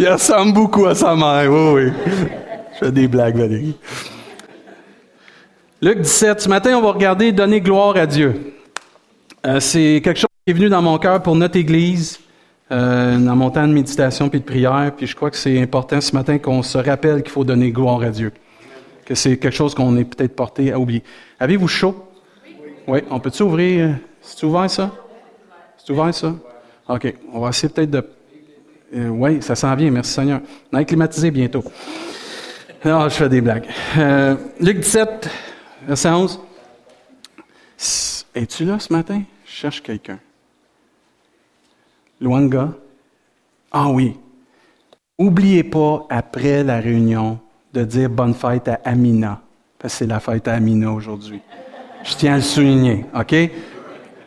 Il ressemble beaucoup à sa mère, oui, oui. Je fais des blagues, Valérie. Luc 17, ce matin, on va regarder Donner gloire à Dieu. Euh, c'est quelque chose qui est venu dans mon cœur pour notre Église, euh, dans mon temps de méditation puis de prière, puis je crois que c'est important ce matin qu'on se rappelle qu'il faut donner gloire à Dieu. Que c'est quelque chose qu'on est peut-être porté à oublier. Avez-vous chaud? Oui. on peut-tu ouvrir? C'est ouvert ça? C'est ouvert ça? OK. On va essayer peut-être de. Euh, oui, ça s'en vient, merci Seigneur. On va climatisé bientôt. Non, je fais des blagues. Euh, Luc 17, verset 11. Es-tu là ce matin? Je cherche quelqu'un. Luanga? Ah oui. Oubliez pas, après la réunion, de dire bonne fête à Amina. Parce que c'est la fête à Amina aujourd'hui. Je tiens à le souligner, OK?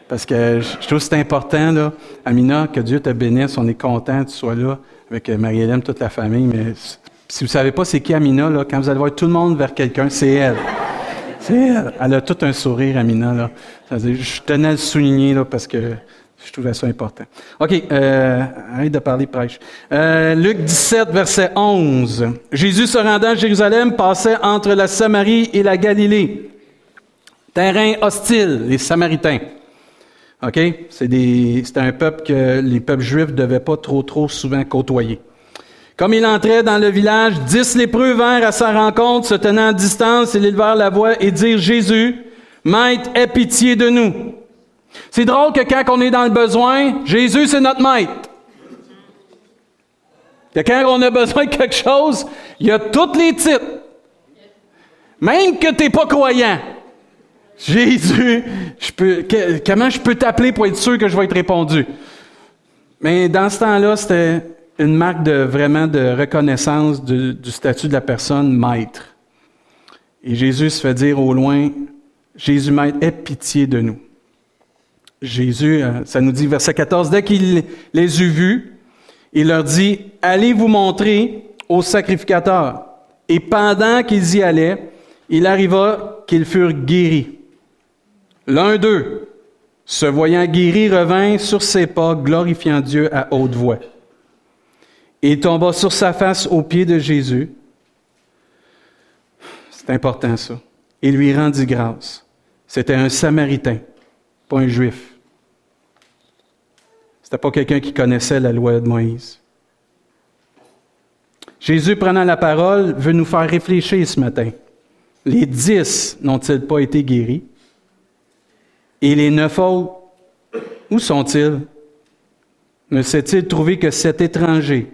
Parce que je trouve que c'est important, là. Amina, que Dieu te bénisse, on est content que tu sois là avec Marie-Hélène, toute la famille, mais si vous ne savez pas c'est qui Amina, là, quand vous allez voir tout le monde vers quelqu'un, c'est elle. C'est elle. Elle a tout un sourire, Amina, là. Je tenais à le souligner, là, parce que je trouvais ça important. OK, euh, arrête de parler prêche. Euh, Luc 17, verset 11. Jésus se rendant à Jérusalem passait entre la Samarie et la Galilée. Terrain hostile, les Samaritains. OK? C'est un peuple que les peuples juifs ne devaient pas trop, souvent côtoyer. Comme il entrait dans le village, dix lépreux vinrent à sa rencontre, se tenant à distance, ils élevèrent la voix et dirent Jésus, Maître, aie pitié de nous. C'est drôle que quand on est dans le besoin, Jésus, c'est notre maître. Quand on a besoin de quelque chose, il y a tous les titres. Même que tu n'es pas croyant. Jésus, je peux, comment je peux t'appeler pour être sûr que je vais être répondu? Mais dans ce temps-là, c'était une marque de vraiment de reconnaissance du statut de la personne maître. Et Jésus se fait dire au loin, Jésus maître, aie pitié de nous. Jésus, euh, ça nous dit verset 14, dès qu'il les eut vus, il leur dit, allez vous montrer au sacrificateur. Et pendant qu'ils y allaient, il arriva qu'ils furent guéris. L'un d'eux, se voyant guéri, revint sur ses pas, glorifiant Dieu à haute voix. Et tomba sur sa face aux pieds de Jésus. C'est important ça. Et lui rendit grâce. C'était un Samaritain, pas un Juif. C'était pas quelqu'un qui connaissait la loi de Moïse. Jésus, prenant la parole, veut nous faire réfléchir ce matin. Les dix n'ont-ils pas été guéris? Et les neuf autres, où sont-ils? Ne s'est-il trouvé que cet étranger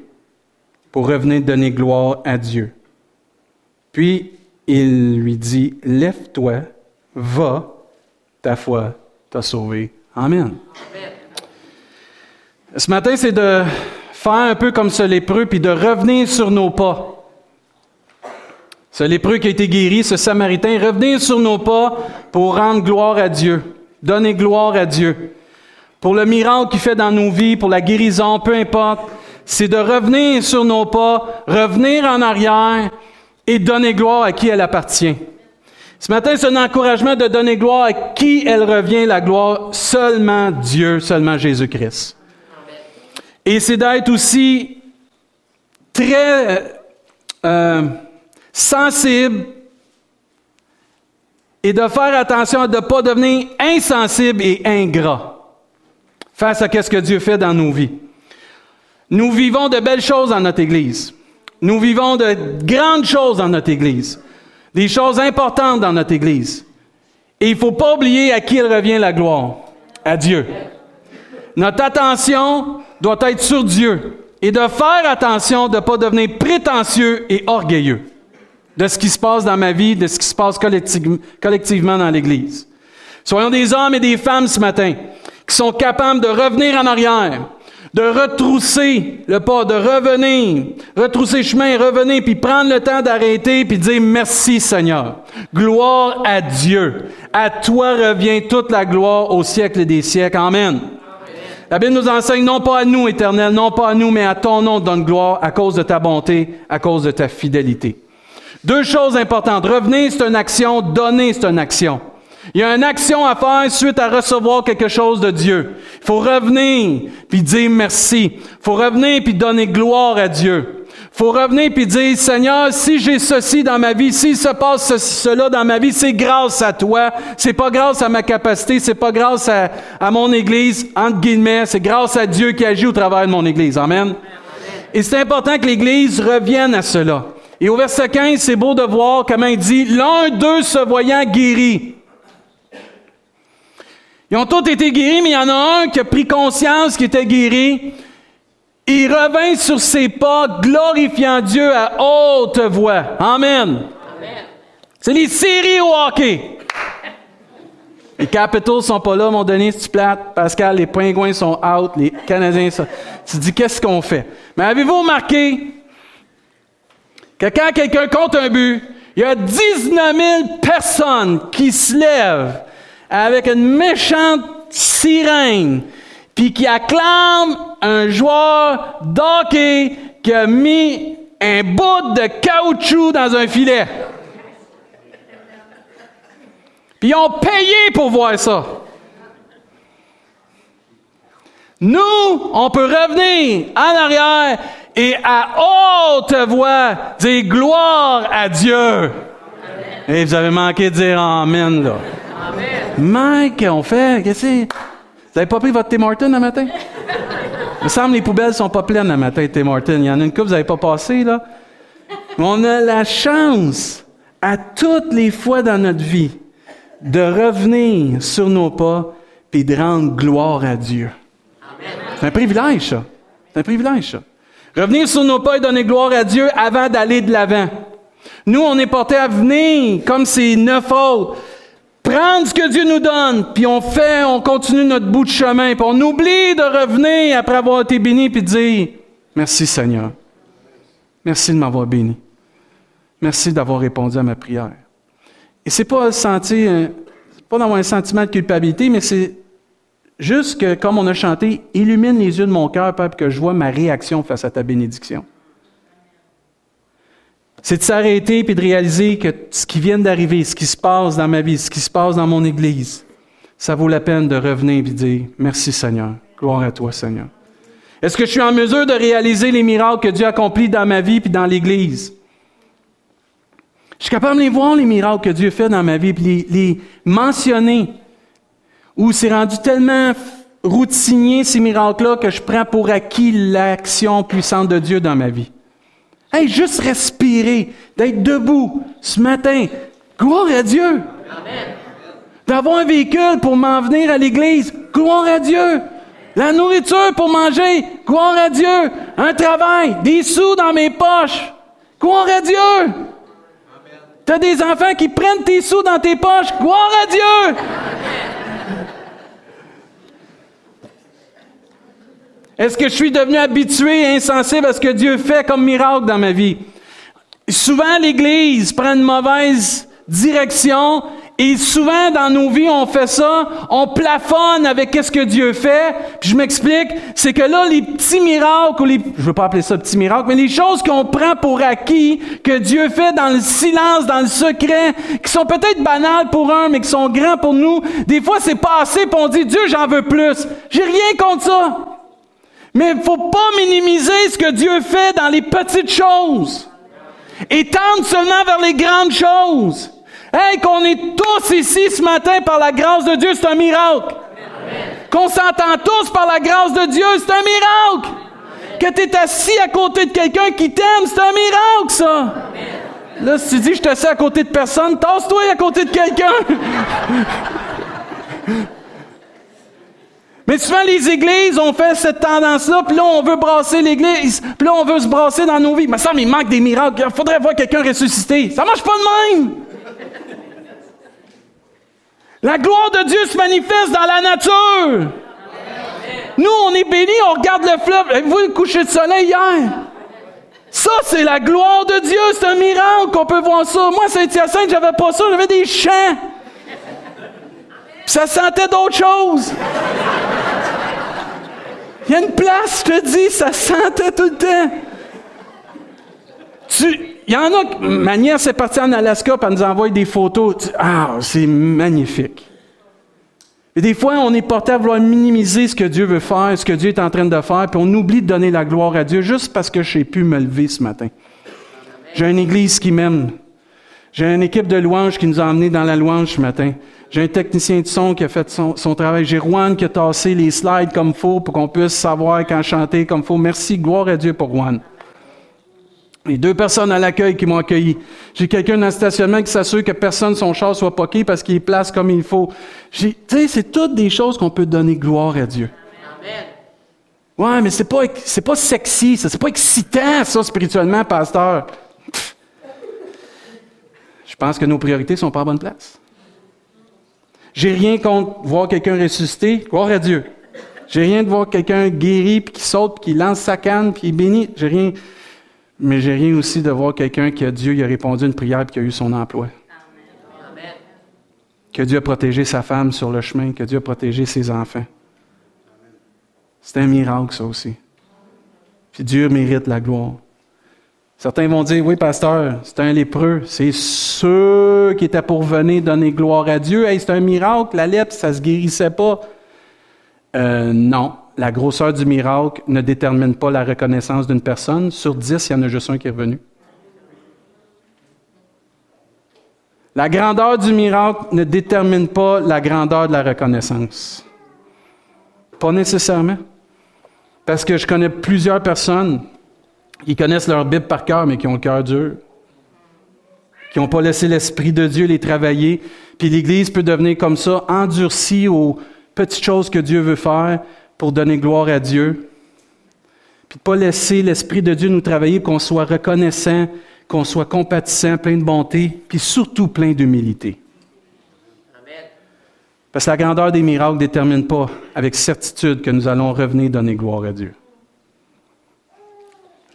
pour revenir donner gloire à Dieu? Puis il lui dit, Lève-toi, va, ta foi t'a sauvé. Amen. Ce matin, c'est de faire un peu comme ce lépreux, puis de revenir sur nos pas. Ce lépreux qui a été guéri, ce samaritain, revenir sur nos pas pour rendre gloire à Dieu. Donner gloire à Dieu. Pour le miracle qu'il fait dans nos vies, pour la guérison, peu importe, c'est de revenir sur nos pas, revenir en arrière et donner gloire à qui elle appartient. Ce matin, c'est un encouragement de donner gloire à qui elle revient, la gloire, seulement Dieu, seulement Jésus-Christ. Et c'est d'être aussi très euh, sensible et de faire attention de ne pas devenir insensible et ingrat face à ce que Dieu fait dans nos vies. Nous vivons de belles choses dans notre Église. Nous vivons de grandes choses dans notre Église. Des choses importantes dans notre Église. Et il ne faut pas oublier à qui revient la gloire. À Dieu. Notre attention doit être sur Dieu et de faire attention de ne pas devenir prétentieux et orgueilleux de ce qui se passe dans ma vie, de ce qui se passe collectivement dans l'Église. Soyons des hommes et des femmes ce matin qui sont capables de revenir en arrière, de retrousser le pas, de revenir, retrousser chemin, revenir, puis prendre le temps d'arrêter, puis dire merci Seigneur. Gloire à Dieu. À toi revient toute la gloire au siècle des siècles. Amen. La Bible nous enseigne non pas à nous, éternel, non pas à nous, mais à ton nom donne gloire à cause de ta bonté, à cause de ta fidélité. Deux choses importantes. Revenir, c'est une action. Donner, c'est une action. Il y a une action à faire suite à recevoir quelque chose de Dieu. Il faut revenir puis dire merci. Il faut revenir puis donner gloire à Dieu. Il faut revenir puis dire Seigneur, si j'ai ceci dans ma vie, s'il se passe ceci, cela dans ma vie, c'est grâce à toi. C'est pas grâce à ma capacité, c'est pas grâce à, à mon Église entre guillemets, c'est grâce à Dieu qui agit au travers de mon Église. Amen. Et c'est important que l'Église revienne à cela. Et au verset 15, c'est beau de voir comment il dit l'un d'eux se voyant guéri. Ils ont tous été guéris, mais il y en a un qui a pris conscience qu'il était guéri. Il revint sur ses pas, glorifiant Dieu à haute voix. Amen. C'est les séries au hockey. Les Capitals sont pas là, mon Denis, tu plates. Pascal, les Pingouins sont out, les Canadiens sont... Tu dis, qu'est-ce qu'on fait? Mais avez-vous remarqué que quand quelqu'un compte un but, il y a 19 000 personnes qui se lèvent avec une méchante sirène, puis qui acclame un joueur d'hockey qui a mis un bout de caoutchouc dans un filet. Puis ils ont payé pour voir ça. Nous, on peut revenir en arrière et à haute voix dire gloire à Dieu. Et vous avez manqué de dire Amen, là. Mike, on fait, qu'est-ce que Vous avez pas pris votre Tim Martin le matin? Il me semble que les poubelles sont pas pleines le matin, Tim Martin. Il y en a une coupe, vous n'avez pas passé, là. on a la chance, à toutes les fois dans notre vie, de revenir sur nos pas et de rendre gloire à Dieu. C'est un privilège, ça. C'est un privilège, ça. Revenir sur nos pas et donner gloire à Dieu avant d'aller de l'avant. Nous, on est portés à venir comme c'est neuf autres prendre ce que Dieu nous donne, puis on fait, on continue notre bout de chemin, puis on oublie de revenir après avoir été béni, puis dire Merci Seigneur. Merci de m'avoir béni. Merci d'avoir répondu à ma prière. Et c'est pas sentir, pas d'avoir un sentiment de culpabilité, mais c'est juste que, comme on a chanté, illumine les yeux de mon cœur, Père, que je vois ma réaction face à ta bénédiction. C'est de s'arrêter et de réaliser que ce qui vient d'arriver, ce qui se passe dans ma vie, ce qui se passe dans mon Église, ça vaut la peine de revenir et de dire Merci Seigneur. Gloire à toi, Seigneur. Est-ce que je suis en mesure de réaliser les miracles que Dieu accomplit dans ma vie et dans l'Église? Je suis capable de les voir, les miracles que Dieu fait dans ma vie, puis les, mentionner. Ou c'est rendu tellement routinier, ces miracles-là, que je prends pour acquis l'action puissante de Dieu dans ma vie. Hey, juste respirer, d'être debout ce matin. Gloire à Dieu. D'avoir un véhicule pour m'en venir à l'église. Gloire à Dieu. La nourriture pour manger. Gloire à Dieu. Un travail. Des sous dans mes poches. Gloire à Dieu. Tu as des enfants qui prennent tes sous dans tes poches. Gloire à Dieu. Est-ce que je suis devenu habitué et insensible à ce que Dieu fait comme miracle dans ma vie? Souvent, l'Église prend une mauvaise direction et souvent dans nos vies, on fait ça, on plafonne avec ce que Dieu fait. Puis je m'explique, c'est que là, les petits miracles, ou les, je veux pas appeler ça petits miracles, mais les choses qu'on prend pour acquis, que Dieu fait dans le silence, dans le secret, qui sont peut-être banales pour un, mais qui sont grands pour nous, des fois c'est pas assez, puis on dit, Dieu, j'en veux plus. J'ai rien contre ça. Mais il ne faut pas minimiser ce que Dieu fait dans les petites choses. Et tendre seulement vers les grandes choses. Hey, qu'on est tous ici ce matin par la grâce de Dieu, c'est un miracle. Qu'on s'entend tous par la grâce de Dieu, c'est un miracle. Que tu es assis à côté de quelqu'un qui t'aime, c'est un miracle, ça. Là, si tu dis, je suis assis à côté de personne, tasse-toi à côté de quelqu'un. Mais souvent, les églises ont fait cette tendance-là, puis là, on veut brasser l'église, puis là, on veut se brasser dans nos vies. Mais ça, il manque des miracles. Il faudrait voir quelqu'un ressusciter. Ça marche pas de même. La gloire de Dieu se manifeste dans la nature. Nous, on est bénis, on regarde le fleuve. Avez-vous le coucher de soleil hier? Ça, c'est la gloire de Dieu. C'est un miracle qu'on peut voir ça. Moi, Saint-Hyacinthe, j'avais pas ça. J'avais des champs. Ça sentait d'autres choses. Il y a une place, je te dis, ça sentait tout le temps. il y en a, ma nièce est partie en Alaska, pour nous envoyer des photos. ah, c'est magnifique. Et des fois, on est porté à vouloir minimiser ce que Dieu veut faire, ce que Dieu est en train de faire, puis on oublie de donner la gloire à Dieu juste parce que j'ai pu me lever ce matin. J'ai une église qui m'aime. J'ai une équipe de louanges qui nous a emmenés dans la louange ce matin. J'ai un technicien de son qui a fait son, travail. J'ai Juan qui a tassé les slides comme faut pour qu'on puisse savoir quand chanter comme faut. Merci, gloire à Dieu pour Juan. Les deux personnes à l'accueil qui m'ont accueilli. J'ai quelqu'un dans le stationnement qui s'assure que personne son char soit poqué parce qu'il est place comme il faut. Tu sais, c'est toutes des choses qu'on peut donner gloire à Dieu. Amen. Ouais, mais c'est pas, c'est pas sexy, ça, c'est pas excitant, ça, spirituellement, pasteur. Pense que nos priorités sont pas à bonne place. J'ai rien contre voir quelqu'un ressusciter, gloire à Dieu. J'ai rien de voir quelqu'un guéri, puis qui saute, puis qui lance sa canne, puis qui est béni. J'ai rien. Mais j'ai rien aussi de voir quelqu'un qui a Dieu, il a répondu une prière, puis qui a eu son emploi. Que Dieu a protégé sa femme sur le chemin, que Dieu a protégé ses enfants. C'est un miracle, ça aussi. Puis Dieu mérite la gloire. Certains vont dire, oui, pasteur, c'est un lépreux. C'est ceux qui étaient pour venir donner gloire à Dieu. Hey, c'est un miracle, la lèpre, ça ne se guérissait pas. Euh, non, la grosseur du miracle ne détermine pas la reconnaissance d'une personne. Sur dix, il y en a juste un qui est revenu. La grandeur du miracle ne détermine pas la grandeur de la reconnaissance. Pas nécessairement. Parce que je connais plusieurs personnes qui connaissent leur Bible par cœur, mais qui ont le cœur dur, qui n'ont pas laissé l'Esprit de Dieu les travailler. Puis l'Église peut devenir comme ça, endurcie aux petites choses que Dieu veut faire pour donner gloire à Dieu. Puis de pas laisser l'Esprit de Dieu nous travailler, qu'on soit reconnaissant, qu'on soit compatissant, plein de bonté, puis surtout plein d'humilité. Parce que la grandeur des miracles ne détermine pas avec certitude que nous allons revenir donner gloire à Dieu.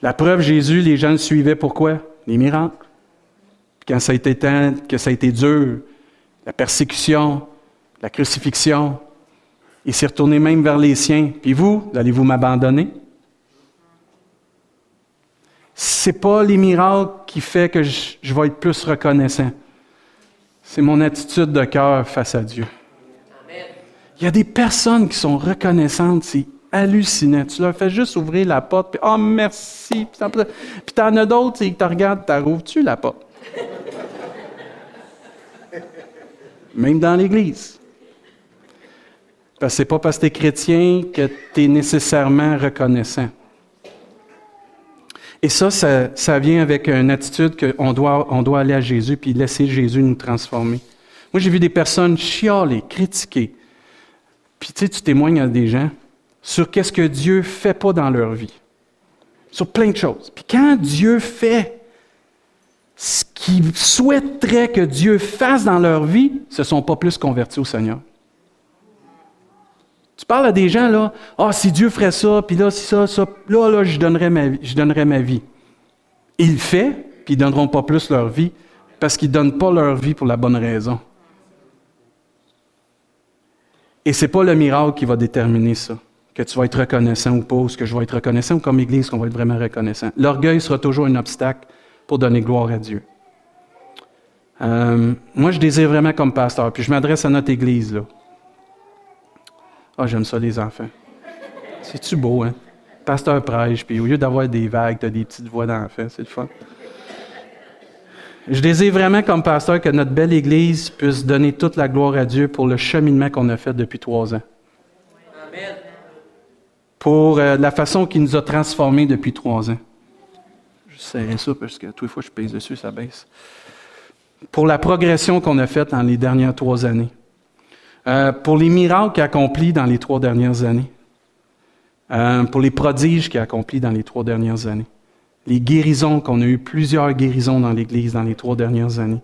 La preuve, Jésus, les gens le suivaient pourquoi? Les miracles. quand ça a été temps, que ça a été dur, la persécution, la crucifixion, il s'est retourné même vers les siens. Puis vous, allez-vous m'abandonner? C'est pas les miracles qui fait que je, je vais être plus reconnaissant. C'est mon attitude de cœur face à Dieu. Il y a des personnes qui sont reconnaissantes, c'est hallucinant. Tu leur fais juste ouvrir la porte, puis oh merci. Puis t'en as d'autres qui te regardent, t'as rouvres-tu la porte? Même dans l'Église. Parce que c'est pas parce que tu es chrétien que tu es nécessairement reconnaissant. Et ça, ça, vient avec une attitude qu'on doit, on doit aller à Jésus puis laisser Jésus nous transformer. Moi, j'ai vu des personnes chialer, critiquer. Puis tu sais, tu témoignes à des gens, sur qu'est-ce que Dieu fait pas dans leur vie. Sur plein de choses. Puis quand Dieu fait ce qu'ils souhaiteraient que Dieu fasse dans leur vie, ce ne sont pas plus convertis au Seigneur. Tu parles à des gens, là, ah, si Dieu ferait ça, puis là, si ça, ça, là, là, je donnerais ma vie. Je donnerais ma vie. Il le fait, puis ils ne donneront pas plus leur vie, parce qu'ils ne donnent pas leur vie pour la bonne raison. Et ce n'est pas le miracle qui va déterminer ça que tu vas être reconnaissant ou pas, ou ce que je vais être reconnaissant, ou comme Église, qu'on va être vraiment reconnaissant. L'orgueil sera toujours un obstacle pour donner gloire à Dieu. Euh, moi, je désire vraiment comme pasteur, puis je m'adresse à notre Église. là. Ah, j'aime ça, les enfants. C'est-tu beau, hein? Pasteur prêche, puis au lieu d'avoir des vagues, tu as des petites voix d'enfants, c'est le fun. Je désire vraiment, comme pasteur, que notre belle Église puisse donner toute la gloire à Dieu pour le cheminement qu'on a fait depuis trois ans. Amen pour euh, la façon qu'il nous a transformés depuis trois ans. Je sais ça parce que toutes les fois que je pèse dessus, ça baisse. Pour la progression qu'on a faite dans les dernières trois années. Euh, pour les miracles qu'il a accomplis dans les trois dernières années. Euh, pour les prodiges qu'il a accomplis dans les trois dernières années. Les guérisons, qu'on a eu plusieurs guérisons dans l'Église dans les trois dernières années.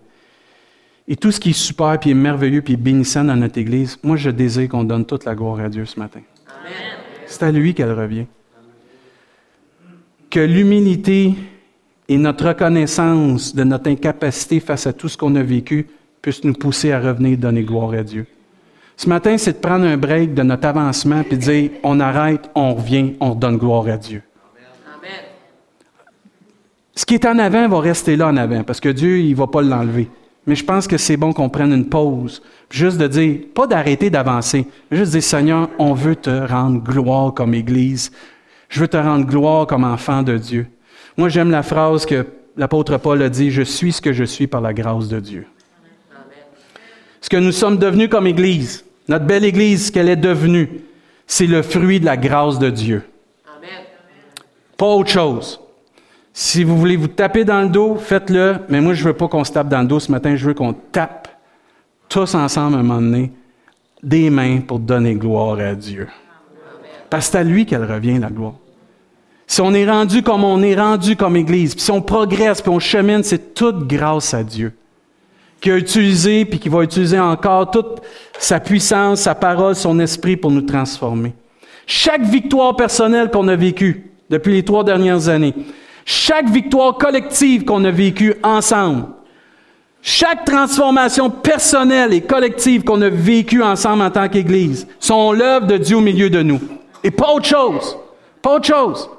Et tout ce qui est super, puis est merveilleux, puis est bénissant dans notre Église, moi je désire qu'on donne toute la gloire à Dieu ce matin. Amen. C'est à lui qu'elle revient. Que l'humilité et notre reconnaissance de notre incapacité face à tout ce qu'on a vécu puissent nous pousser à revenir donner gloire à Dieu. Ce matin, c'est de prendre un break de notre avancement et de dire on arrête, on revient, on donne gloire à Dieu. Ce qui est en avant va rester là en avant parce que Dieu, il ne va pas l'enlever. Mais je pense que c'est bon qu'on prenne une pause. Juste de dire, pas d'arrêter d'avancer, juste de dire, Seigneur, on veut te rendre gloire comme Église. Je veux te rendre gloire comme enfant de Dieu. Moi, j'aime la phrase que l'apôtre Paul a dit, je suis ce que je suis par la grâce de Dieu. Ce que nous sommes devenus comme Église, notre belle Église, ce qu'elle est devenue, c'est le fruit de la grâce de Dieu. Pas autre chose. Si vous voulez vous taper dans le dos, faites-le, mais moi, je ne veux pas qu'on se tape dans le dos ce matin, je veux qu'on tape tous ensemble à un moment donné des mains pour donner gloire à Dieu. Parce que c'est à lui qu'elle revient, la gloire. Si on est rendu comme on est rendu comme Église, puis si on progresse, puis on chemine, c'est toute grâce à Dieu qui a utilisé, puis qui va utiliser encore toute sa puissance, sa parole, son esprit pour nous transformer. Chaque victoire personnelle qu'on a vécue depuis les trois dernières années, chaque victoire collective qu'on a vécue ensemble, chaque transformation personnelle et collective qu'on a vécue ensemble en tant qu'Église, sont l'œuvre de Dieu au milieu de nous. Et pas autre chose. Pas autre chose.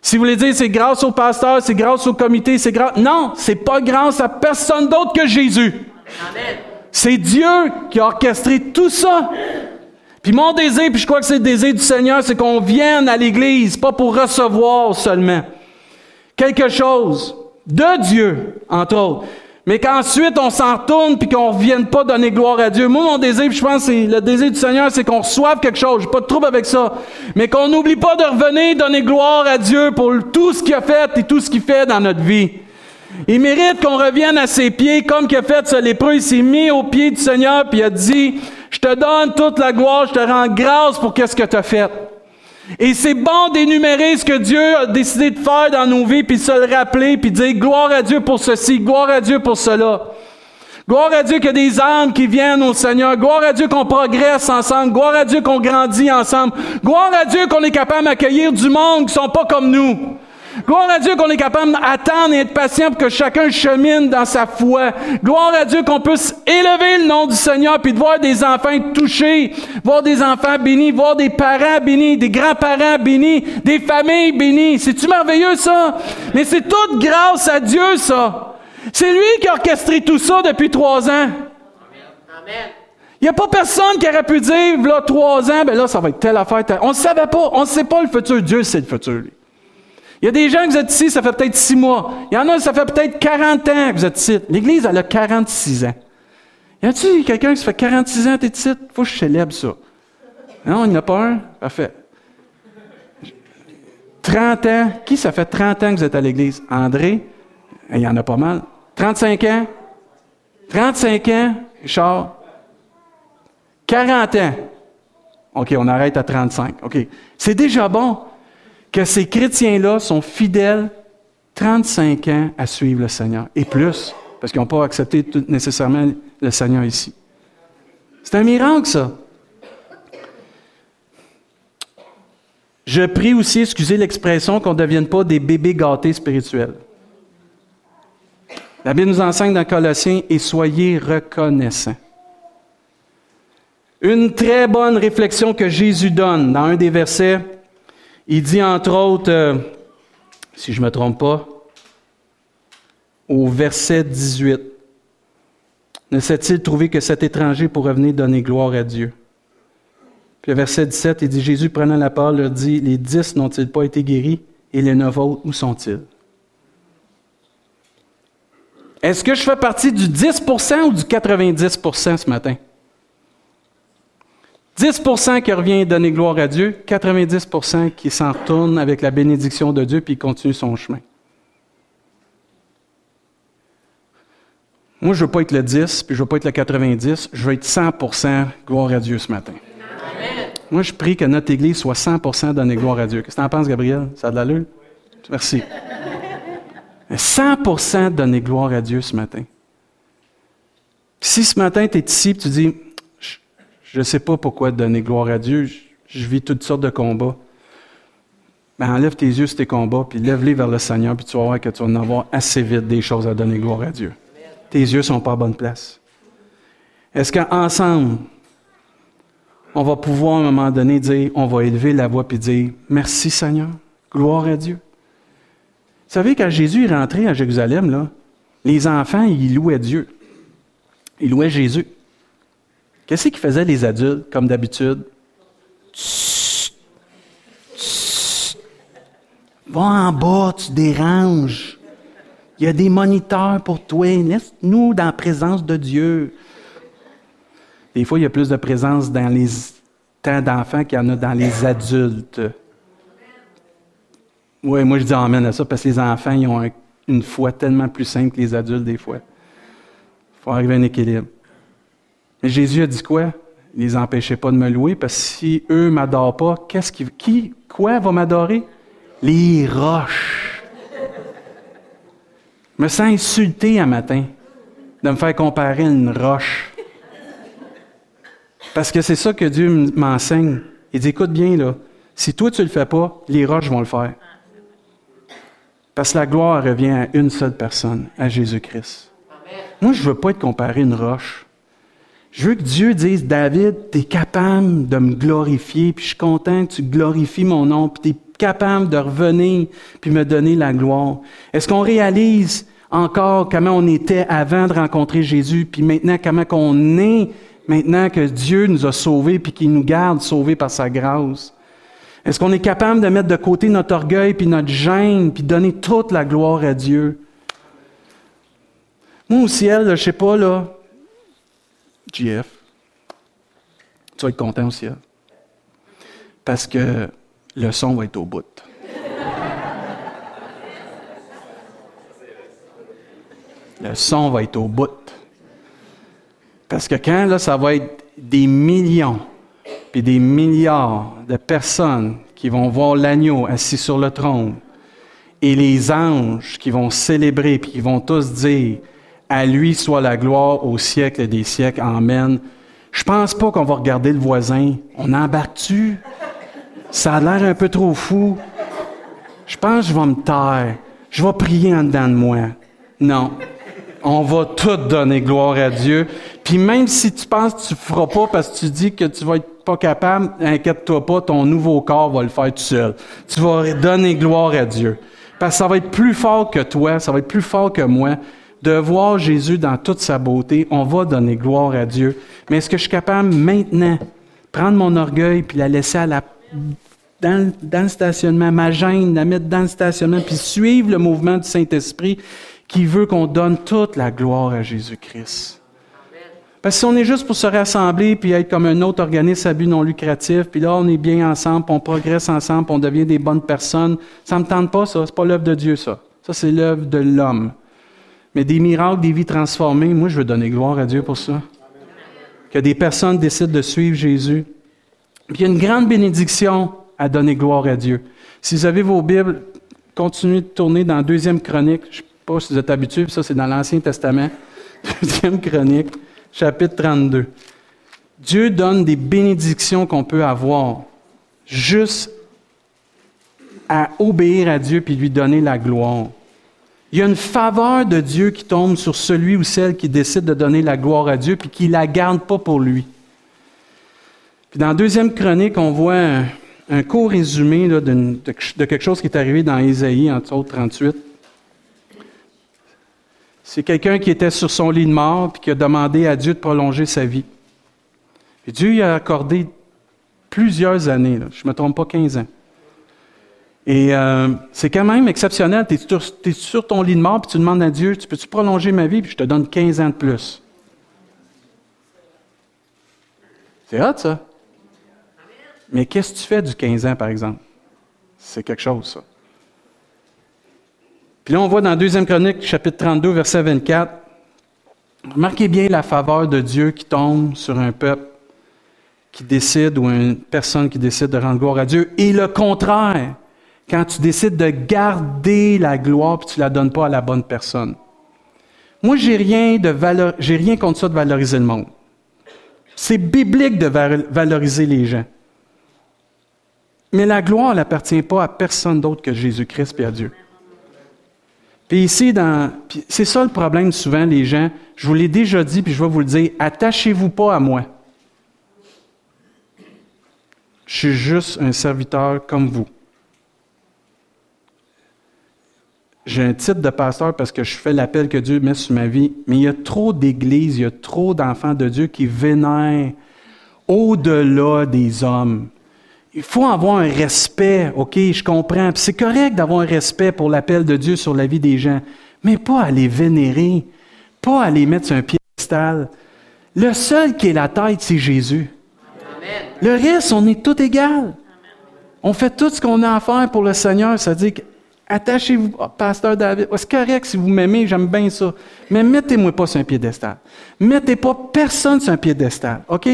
Si vous voulez dire c'est grâce au pasteur, c'est grâce au comité, c'est grâce. Non, c'est pas grâce à personne d'autre que Jésus. C'est Dieu qui a orchestré tout ça. Puis mon désir, puis je crois que c'est le désir du Seigneur, c'est qu'on vienne à l'Église, pas pour recevoir seulement quelque chose de Dieu, entre autres, mais qu'ensuite on s'en retourne puis qu'on ne revienne pas donner gloire à Dieu. Moi, mon désir, je pense, c'est le désir du Seigneur, c'est qu'on reçoive quelque chose. J'ai pas de trouble avec ça, mais qu'on n'oublie pas de revenir donner gloire à Dieu pour tout ce qu'il a fait et tout ce qu'il fait dans notre vie. Il mérite qu'on revienne à ses pieds comme qu'il a fait ce lépreux. Il s'est mis aux pieds du Seigneur puis il a dit, je te donne toute la gloire, je te rends grâce pour qu'est-ce que tu as fait. Et c'est bon d'énumérer ce que Dieu a décidé de faire dans nos vies, puis se le rappeler, puis dire gloire à Dieu pour ceci, gloire à Dieu pour cela. Gloire à Dieu qu'il y a des âmes qui viennent au Seigneur. Gloire à Dieu qu'on progresse ensemble. Gloire à Dieu qu'on grandit ensemble. Gloire à Dieu qu'on est capable d'accueillir du monde qui sont pas comme nous. Gloire à Dieu qu'on est capable d'attendre et être patient pour que chacun chemine dans sa foi. Gloire à Dieu qu'on puisse élever le nom du Seigneur puis de voir des enfants touchés, voir des enfants bénis, voir des parents bénis, des grands-parents bénis, des familles bénies. C'est-tu merveilleux ça? Mais c'est toute grâce à Dieu ça. C'est lui qui a orchestré tout ça depuis trois ans. Amen. Il n'y a pas personne qui aurait pu dire, là, trois ans, ben là, ça va être telle affaire. On ne savait pas. On ne sait pas le futur. Dieu sait le futur. Il y a des gens que vous êtes ici, ça fait peut-être six mois. Il y en a, ça fait peut-être 40 ans que vous êtes ici. L'Église, elle a 46 ans. Y a-t-il quelqu'un qui fait 46 ans, t'es ici? Faut que je célèbre ça. Non, il n'y en a pas un? Parfait. 30 ans. Qui ça fait 30 ans que vous êtes à l'Église? André? Il y en a pas mal. 35 ans? 35 ans, Richard? 40 ans. OK, on arrête à 35. OK. C'est déjà bon que ces chrétiens-là sont fidèles 35 ans à suivre le Seigneur, et plus, parce qu'ils n'ont pas accepté nécessairement le Seigneur ici. C'est un miracle, ça. Je prie aussi, excusez l'expression, qu'on ne devienne pas des bébés gâtés spirituels. La Bible nous enseigne dans Colossiens et soyez reconnaissants. Une très bonne réflexion que Jésus donne dans un des versets il dit entre autres, euh, si je ne me trompe pas, au verset 18, ne s'est-il trouvé que cet étranger pour revenir donner gloire à Dieu? Puis le verset 17, il dit, Jésus prenant la parole leur dit, les dix n'ont-ils pas été guéris et les neuf autres, où sont-ils? Est-ce que je fais partie du 10% ou du 90% ce matin? 10% qui revient donner gloire à Dieu, 90% qui s'en retourne avec la bénédiction de Dieu puis continue son chemin. Moi, je ne veux pas être le 10, puis je ne veux pas être le 90, je veux être 100% gloire à Dieu ce matin. Moi, je prie que notre Église soit 100% donner gloire à Dieu. Qu'est-ce que tu en penses, Gabriel? Ça a de l'allure? Merci. 100% donner gloire à Dieu ce matin. Si ce matin, tu es ici et tu dis, je ne sais pas pourquoi donner gloire à Dieu. Je, vis toutes sortes de combats. Mais ben, enlève tes yeux sur tes combats, puis lève-les vers le Seigneur, puis tu vas voir que tu vas en avoir assez vite des choses à donner gloire à Dieu. Tes yeux ne sont pas à bonne place. Est-ce qu'ensemble, on va pouvoir à un moment donné dire, on va élever la voix puis dire, merci Seigneur, gloire à Dieu? Vous savez, quand Jésus est rentré à Jérusalem, là, les enfants, ils louaient Dieu. Ils louaient Jésus. Qu'est-ce qu'ils faisaient les adultes, comme d'habitude? Va en bas, tu déranges. Il y a des moniteurs pour toi. Laisse-nous dans la présence de Dieu. Des fois, il y a plus de présence dans les temps d'enfants qu'il y en a dans les adultes. Oui, moi je dis amène à ça parce que les enfants, ils ont une foi tellement plus simple que les adultes des fois. Il faut arriver à un équilibre. Mais Jésus a dit quoi? Il les empêchait pas de me louer parce que si eux ne m'adorent pas, qu'est-ce qui, qui, quoi va m'adorer? Les roches. Je me sens insulté un matin de me faire comparer à une roche. Parce que c'est ça que Dieu m'enseigne. Il dit, écoute bien, là, si toi tu ne le fais pas, les roches vont le faire. Parce que la gloire revient à une seule personne, à Jésus-Christ. Moi, je ne veux pas être comparé à une roche. Je veux que Dieu dise, David, tu es capable de me glorifier, puis je suis content que tu glorifies mon nom, puis tu es capable de revenir, puis me donner la gloire. Est-ce qu'on réalise encore comment on était avant de rencontrer Jésus, puis maintenant comment on est maintenant que Dieu nous a sauvés, puis qu'il nous garde sauvés par sa grâce? Est-ce qu'on est capable de mettre de côté notre orgueil, puis notre gêne, puis donner toute la gloire à Dieu? Moi au ciel, je sais pas, là, JF, tu vas être content au ciel. Parce que le son va être au bout. Le son va être au bout. Parce que quand là, ça va être des millions, puis des milliards de personnes qui vont voir l'agneau assis sur le trône et les anges qui vont célébrer puis qui vont tous dire à lui soit la gloire au siècle des siècles. Amen. Je pense pas qu'on va regarder le voisin. On embarque-tu? Ça a l'air un peu trop fou. Je pense que je vais me taire. Je vais prier en dedans de moi. Non. On va tout donner gloire à Dieu. Puis même si tu penses que tu ne feras pas parce que tu dis que tu vas être pas capable, inquiète-toi pas, ton nouveau corps va le faire tout seul. Tu vas donner gloire à Dieu. Parce que ça va être plus fort que toi, ça va être plus fort que moi. De voir Jésus dans toute sa beauté, on va donner gloire à Dieu. Mais est-ce que je suis capable maintenant prendre mon orgueil puis la laisser dans, le stationnement, ma gêne, la mettre dans le stationnement, puis suivre le mouvement du Saint-Esprit qui veut qu'on donne toute la gloire à Jésus-Christ? Parce que si on est juste pour se rassembler puis être comme un autre organisme à but non lucratif, puis là, on est bien ensemble, on progresse ensemble, on devient des bonnes personnes, ça ne me tente pas, ça. C'est pas l'œuvre de Dieu, ça. Ça, c'est l'œuvre de l'homme. Mais des miracles, des vies transformées, moi, je veux donner gloire à Dieu pour ça. Que des personnes décident de suivre Jésus. Puis il y a une grande bénédiction à donner gloire à Dieu. Si vous avez vos Bibles, continuez de tourner dans Deuxième Chronique. Je ne sais pas si vous êtes habitués, ça, c'est dans l'Ancien Testament. Deuxième Chronique chapitre 32. Dieu donne des bénédictions qu'on peut avoir juste à obéir à Dieu puis lui donner la gloire. Il y a une faveur de Dieu qui tombe sur celui ou celle qui décide de donner la gloire à Dieu puis qui ne la garde pas pour lui. Puis dans la deuxième chronique, on voit un, court résumé de, quelque chose qui est arrivé dans Ésaïe, entre autres 38. C'est quelqu'un qui était sur son lit de mort et qui a demandé à Dieu de prolonger sa vie. Dieu lui a accordé plusieurs années, je ne me trompe pas, 15 ans. Et euh, c'est quand même exceptionnel. Tu es, sur ton lit de mort puis tu demandes à Dieu, tu peux-tu prolonger ma vie puis je te donne 15 ans de plus? C'est hot, ça. Mais qu'est-ce que tu fais du 15 ans, par exemple? C'est quelque chose, ça. Puis là, on voit dans 2 Chronique, chapitre 32, verset 24, remarquez bien la faveur de Dieu qui tombe sur un peuple qui décide ou une personne qui décide de rendre gloire à Dieu. Et le contraire, quand tu décides de garder la gloire puis tu la donnes pas à la bonne personne. Moi, j'ai rien de j'ai rien contre ça de valoriser le monde. C'est biblique de valoriser les gens. Mais la gloire n'appartient pas à personne d'autre que Jésus-Christ et à Dieu. Puis ici, c'est ça le problème souvent, les gens. Je vous l'ai déjà dit, puis je vais vous le dire, attachez-vous pas à moi. Je suis juste un serviteur comme vous. J'ai un titre de pasteur parce que je fais l'appel que Dieu met sur ma vie, mais il y a trop d'églises, il y a trop d'enfants de Dieu qui vénèrent au-delà des hommes. Il faut avoir un respect, OK, je comprends. C'est correct d'avoir un respect pour l'appel de Dieu sur la vie des gens, mais pas à les vénérer, pas à les mettre sur un piédestal. Le seul qui est la tête, c'est Jésus. Le reste, on est tout égal. On fait tout ce qu'on a à faire pour le Seigneur. Ça dit attachez-vous, oh, pasteur David. c'est correct si vous m'aimez, j'aime bien ça. Mais mettez-moi pas sur un piédestal. Mettez pas personne sur un piédestal. OK?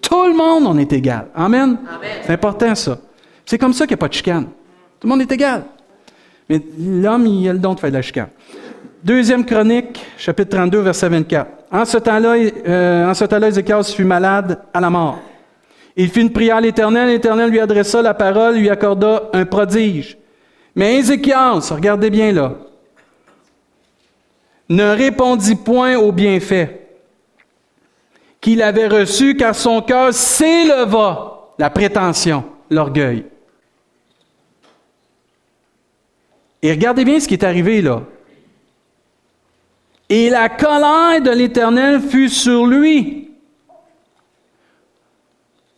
Tout le monde, on est égal. Amen? C'est important, ça. C'est comme ça qu'il n'y a pas de chicane. Tout le monde est égal. Mais l'homme, il a le don de faire de la chicane. Deuxième chronique, chapitre 32, verset 24. En ce temps-là, euh, en ce temps-là, Ézéchias fut malade à la mort. Il fit une prière à l'Éternel, l'Éternel lui adressa la parole, lui accorda un prodige. Mais Ézéchias, regardez bien là, ne répondit point au bienfait qu'il avait reçu, car son cœur s'éleva, la prétention, l'orgueil. Et regardez bien ce qui est arrivé là. Et la colère de l'Éternel fut sur lui.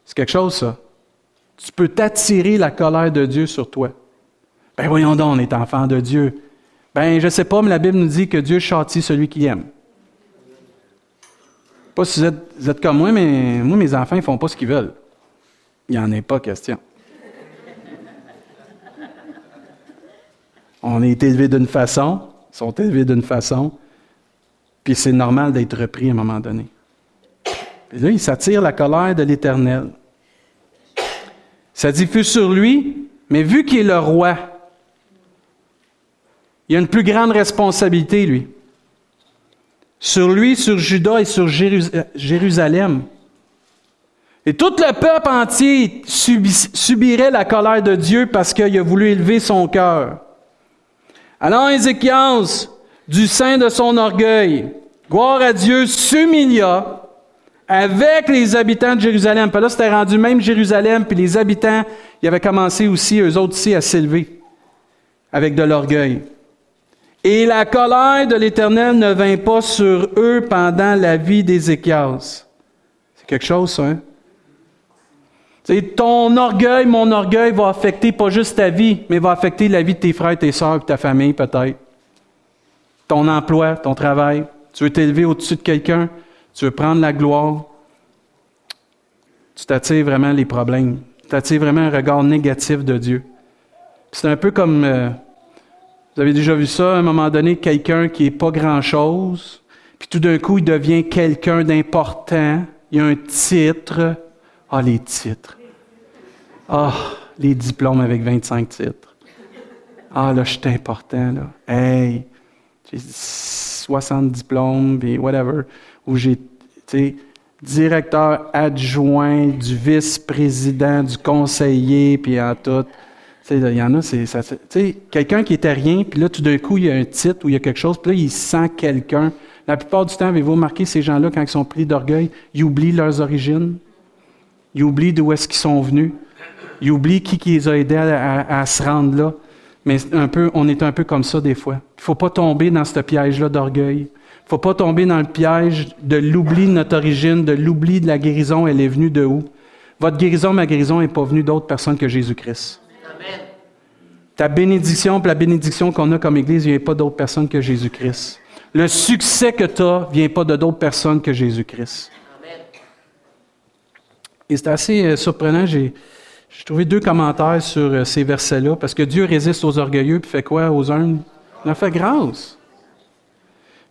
C'est quelque chose, ça. Tu peux t'attirer la colère de Dieu sur toi. Ben voyons donc, on est enfant de Dieu. Ben, je sais pas, mais la Bible nous dit que Dieu châtie celui qui aime. Pas si vous êtes, comme moi, mais moi, mes enfants, ils font pas ce qu'ils veulent. Il n'y en a pas question. On est élevé d'une façon, ils sont élevés d'une façon, puis c'est normal d'être repris à un moment donné. Et là, il s'attire la colère de l'Éternel. Ça diffuse sur lui, mais vu qu'il est le roi, il a une plus grande responsabilité, lui. Sur lui, sur Judas et sur Jérusalem. Et tout le peuple entier subirait la colère de Dieu parce qu'il a voulu élever son cœur. Alors Ézéchias, du sein de son orgueil, gloire à Dieu, s'humilia avec les habitants de Jérusalem. Puis là, c'était rendu même Jérusalem, puis les habitants, ils avaient commencé aussi, eux autres aussi, à s'élever avec de l'orgueil. Et la colère de l'Éternel ne vint pas sur eux pendant la vie d'Ézéchias. C'est quelque chose, ça, hein? ton orgueil, mon orgueil va affecter pas juste ta vie, mais va affecter la vie de tes frères, tes sœurs, ta famille peut-être. Ton emploi, ton travail. Tu veux t'élever au-dessus de quelqu'un, tu veux prendre la gloire. Tu t'attires vraiment les problèmes. Tu t'attires vraiment un regard négatif de Dieu. C'est un peu comme euh, vous avez déjà vu ça, à un moment donné, quelqu'un qui n'est pas grand-chose, puis tout d'un coup, il devient quelqu'un d'important, il a un titre. Ah, les titres. Ah, les diplômes avec 25 titres. Ah, là, je suis important, là. Hey, j'ai 60 diplômes, puis whatever. Ou j'ai, tu sais, directeur adjoint du vice-président, du conseiller, puis en tout. Il y en a, c'est quelqu'un qui était rien, puis là, tout d'un coup, il y a un titre ou il y a quelque chose, puis là, il sent quelqu'un. La plupart du temps, avez-vous remarqué, ces gens-là, quand ils sont pris d'orgueil, ils oublient leurs origines, ils oublient d'où est-ce qu'ils sont venus, ils oublient qui, qui les a aidés à, se rendre là? Mais un peu, on est un peu comme ça des fois. Il ne faut pas tomber dans ce piège-là d'orgueil. Il ne faut pas tomber dans le piège de l'oubli de notre origine, de l'oubli de la guérison, elle est venue de où? Votre guérison, ma guérison, n'est pas venue d'autres personnes que Jésus-Christ. Ta bénédiction, la bénédiction qu'on a comme Église, ne vient pas d'autres personnes que Jésus-Christ. Le succès que tu as ne vient pas de d'autres personnes que Jésus-Christ. Et c'est assez euh, surprenant. J'ai, trouvé deux commentaires sur euh, ces versets-là, parce que Dieu résiste aux orgueilleux, puis fait quoi aux uns? Il en fait grâce.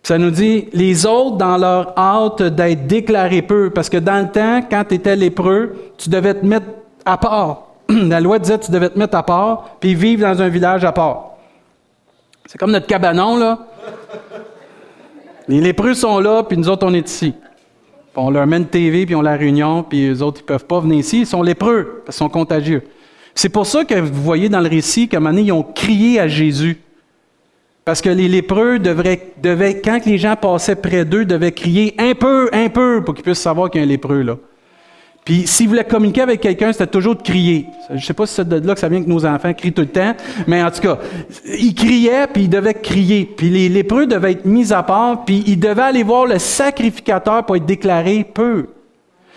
ça nous dit, les autres, dans leur hâte d'être déclarés peu, parce que dans le temps, quand tu étais lépreux, tu devais te mettre à part. la loi disait que tu devais te mettre à part, puis vivre dans un village à part. C'est comme notre cabanon, là. Les lépreux sont là, puis nous autres, on est ici. on leur met une TV, puis on la réunion, puis les autres, ils peuvent pas venir ici. Ils sont lépreux, parce qu'ils sont contagieux. C'est pour ça que vous voyez dans le récit qu'à un moment donné, ils ont crié à Jésus. Parce que les lépreux devraient, devaient, quand les gens passaient près d'eux, devaient crier un peu, un peu, pour qu'ils puissent savoir qu'il y a un lépreux là. Puis s'il voulait communiquer avec quelqu'un, c'était toujours de crier. Je sais pas si c'est de là que ça vient que nos enfants crient tout le temps, mais en tout cas, ils criaient, puis ils devaient crier. Puis les lépreux devaient être mis à part, puis ils devaient aller voir le sacrificateur pour être déclarés peu.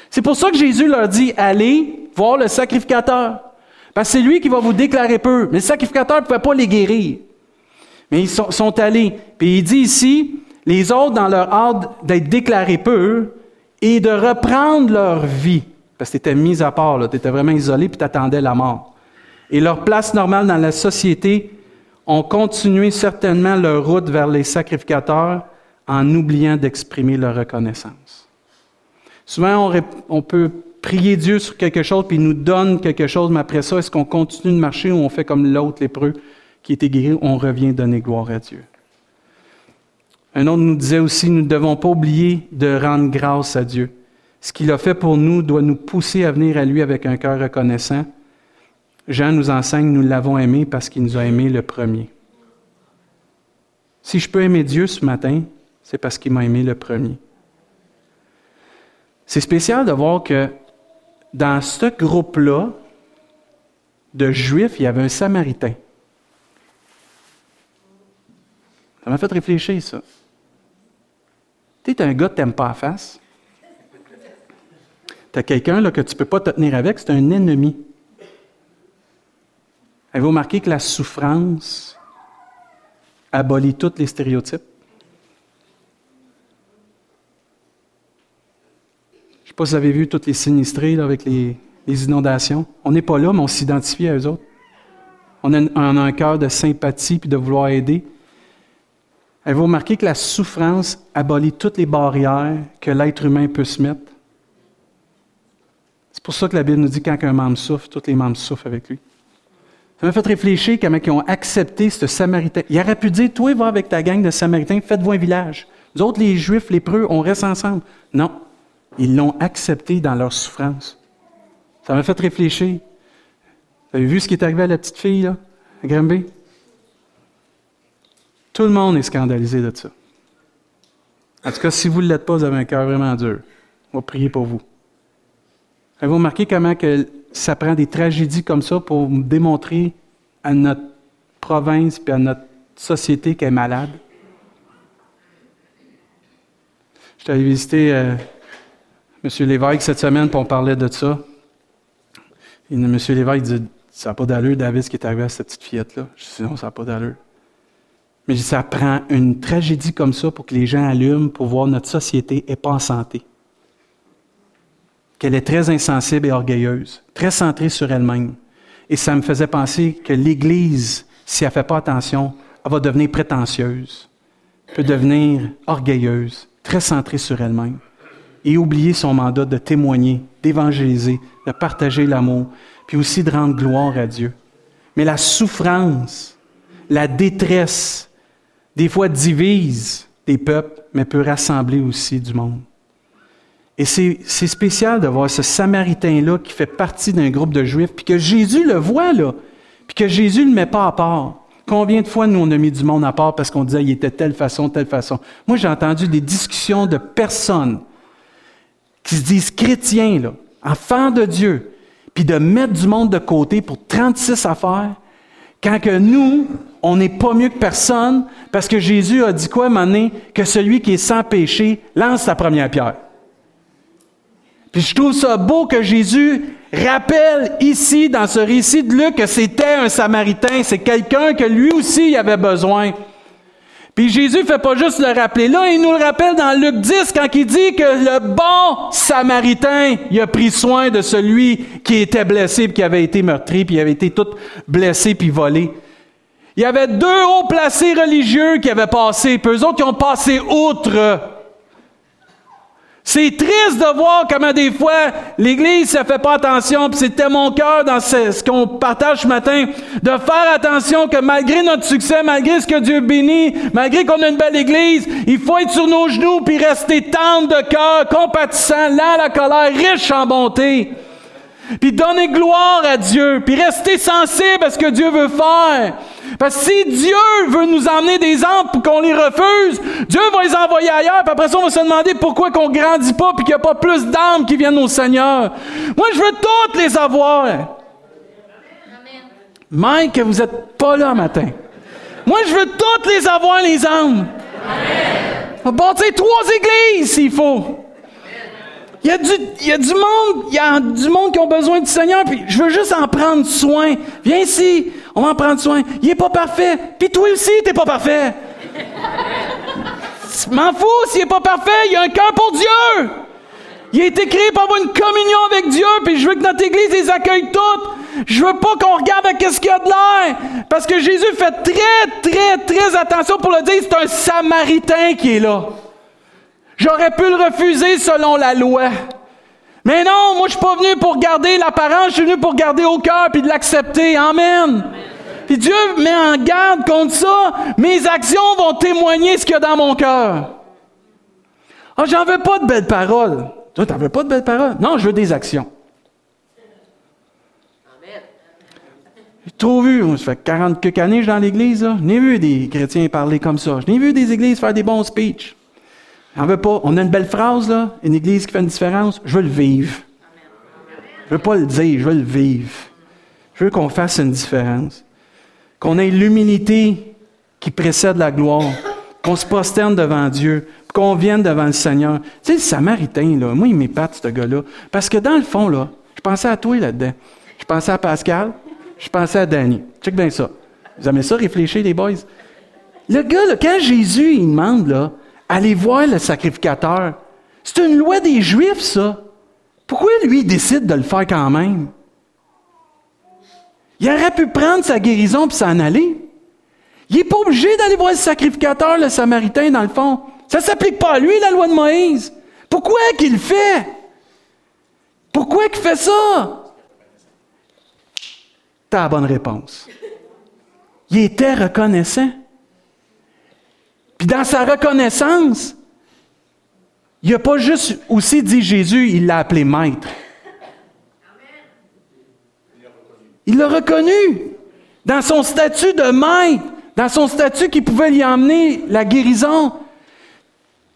C'est pour ça que Jésus leur dit, allez voir le sacrificateur. Parce que c'est lui qui va vous déclarer peu. Mais le sacrificateur ne pouvait pas les guérir. Mais ils sont, allés. Puis il dit ici, les autres, dans leur hâte d'être déclarés peu et de reprendre leur vie, parce que tu étais mis à part, tu étais vraiment isolé puis tu attendais la mort. Et leur place normale dans la société ont continué certainement leur route vers les sacrificateurs en oubliant d'exprimer leur reconnaissance. Souvent, on, on, peut prier Dieu sur quelque chose, puis il nous donne quelque chose, mais après ça, est-ce qu'on continue de marcher ou on fait comme l'autre lépreux qui était guéri, on revient donner gloire à Dieu? Un autre nous disait aussi, nous ne devons pas oublier de rendre grâce à Dieu. Ce qu'il a fait pour nous doit nous pousser à venir à lui avec un cœur reconnaissant. Jean nous enseigne, nous l'avons aimé parce qu'il nous a aimé le premier. Si je peux aimer Dieu ce matin, c'est parce qu'il m'a aimé le premier. C'est spécial de voir que dans ce groupe-là de Juifs, il y avait un Samaritain. Ça m'a fait réfléchir, ça. Tu es un gars que tu pas face. Tu as quelqu'un que tu ne peux pas te tenir avec, c'est un ennemi. Avez-vous remarqué que la souffrance abolit tous les stéréotypes? Je ne sais pas si vous avez vu tous les sinistrés avec les, inondations. On n'est pas là, mais on s'identifie à eux autres. On a, un cœur de sympathie puis de vouloir aider. Avez-vous remarqué que la souffrance abolit toutes les barrières que l'être humain peut se mettre? C'est pour ça que la Bible nous dit quand un membre souffre, tous les membres souffrent avec lui. Ça m'a fait réfléchir comment ils ont accepté ce Samaritain. Il aurait pu dire, toi, va avec ta gang de Samaritains, faites-vous un village. Nous autres, les Juifs, les Preux, on reste ensemble. Non. Ils l'ont accepté dans leur souffrance. Ça m'a fait réfléchir. Vous avez vu ce qui est arrivé à la petite fille, là, à Granby? Tout le monde est scandalisé de ça. En tout cas, si vous ne l'êtes pas, vous avez un cœur vraiment dur. On va prier pour vous. Avez-vous remarqué comment que ça prend des tragédies comme ça pour démontrer à notre province et à notre société qu'elle est malade? Je suis allé visiter euh, M. Lévesque cette semaine pour on parlait de ça. Et M. Lévesque dit Ça n'a pas d'allure, David, ce qui est arrivé à cette petite fillette-là. Je dis Non, ça n'a pas d'allure. Mais ça prend une tragédie comme ça pour que les gens allument pour voir notre société n'est pas en santé. Qu'elle est très insensible et orgueilleuse, très centrée sur elle-même. Et ça me faisait penser que l'Église, si elle ne fait pas attention, elle va devenir prétentieuse, peut devenir orgueilleuse, très centrée sur elle-même, et oublier son mandat de témoigner, d'évangéliser, de partager l'amour, puis aussi de rendre gloire à Dieu. Mais la souffrance, la détresse, des fois divise des peuples, mais peut rassembler aussi du monde. Et c'est spécial de voir ce Samaritain-là qui fait partie d'un groupe de Juifs, puis que Jésus le voit là, puis que Jésus ne le met pas à part. Combien de fois nous on a mis du monde à part parce qu'on disait qu'il était telle façon, telle façon. Moi j'ai entendu des discussions de personnes qui se disent chrétiens, là, enfants de Dieu, puis de mettre du monde de côté pour 36 affaires, quand que nous, on n'est pas mieux que personne, parce que Jésus a dit quoi, à que celui qui est sans péché lance sa première pierre. Je trouve ça beau que Jésus rappelle ici, dans ce récit de Luc, que c'était un Samaritain, c'est quelqu'un que lui aussi avait besoin. Puis Jésus fait pas juste le rappeler là, il nous le rappelle dans Luc 10 quand il dit que le bon Samaritain, il a pris soin de celui qui était blessé, puis qui avait été meurtri, puis il avait été tout blessé puis volé. Il y avait deux hauts placés religieux qui avaient passé, puis eux autres qui ont passé outre. C'est triste de voir comment des fois l'Église ne fait pas attention, puis c'était mon cœur dans ce, qu'on partage ce matin, de faire attention que malgré notre succès, malgré ce que Dieu bénit, malgré qu'on a une belle Église, il faut être sur nos genoux puis rester tendre de cœur, compatissant, lent à la colère, riche en bonté. Puis donnez gloire à Dieu, puis restez sensible à ce que Dieu veut faire. Parce que si Dieu veut nous emmener des âmes pour qu'on les refuse, Dieu va les envoyer ailleurs, puis après ça, on va se demander pourquoi qu'on grandit pas, puis qu'il n'y a pas plus d'âmes qui viennent au Seigneur. Moi, je veux toutes les avoir. Mike, vous n'êtes pas là matin. Moi, je veux toutes les avoir, les âmes. On va bâtir trois églises s'il faut. Il y, a du, il y a du monde, il y a du monde qui ont besoin du Seigneur, puis je veux juste en prendre soin. Viens ici, on va en prendre soin. Il est pas parfait, puis toi aussi, t'es pas parfait. M'en fous s'il est pas parfait, il a un cœur pour Dieu. Il a été créé pour avoir une communion avec Dieu, puis je veux que notre Église les accueille toutes. Je veux pas qu'on regarde à qu'est-ce qu'il y a de l'air. Parce que Jésus fait très, très, très attention pour le dire, c'est un Samaritain qui est là. J'aurais pu le refuser selon la loi. Mais non, moi je suis pas venu pour garder l'apparence, je suis venu pour garder au cœur puis de l'accepter. Amen. Puis Dieu met en garde contre ça. Mes actions vont témoigner ce qu'il y a dans mon cœur. Ah, j'en veux pas de belles paroles. Toi, t'en veux pas de belles paroles? Non, je veux des actions. J'ai trop vu, ça fait 40 quelques années que je dans l'église, je n'ai vu des chrétiens parler comme ça. Je n'ai vu des églises faire des bons speeches. Veux pas. On a une belle phrase, là, une église qui fait une différence. Je veux le vivre. Je veux pas le dire, je veux le vivre. Je veux qu'on fasse une différence. Qu'on ait l'humilité qui précède la gloire. Qu'on se prosterne devant Dieu. Qu'on vienne devant le Seigneur. Tu sais, le Samaritain, là, moi, il m'épate, ce gars-là. Parce que dans le fond, là, je pensais à toi là-dedans. Je pensais à Pascal. Je pensais à Danny. Check bien ça. Vous aimez ça, réfléchir, les boys? Le gars, là, quand Jésus, il demande, là, Allez voir le sacrificateur. C'est une loi des Juifs, ça. Pourquoi lui, il décide de le faire quand même? Il aurait pu prendre sa guérison et s'en aller. Il n'est pas obligé d'aller voir le sacrificateur, le Samaritain, dans le fond. Ça ne s'applique pas à lui, la loi de Moïse. Pourquoi qu'il le fait? Pourquoi qu'il fait ça? T'as la bonne réponse. Il était reconnaissant. Puis dans sa reconnaissance, il n'a pas juste aussi dit Jésus, il l'a appelé maître. Il l'a reconnu dans son statut de maître, dans son statut qui pouvait lui emmener la guérison.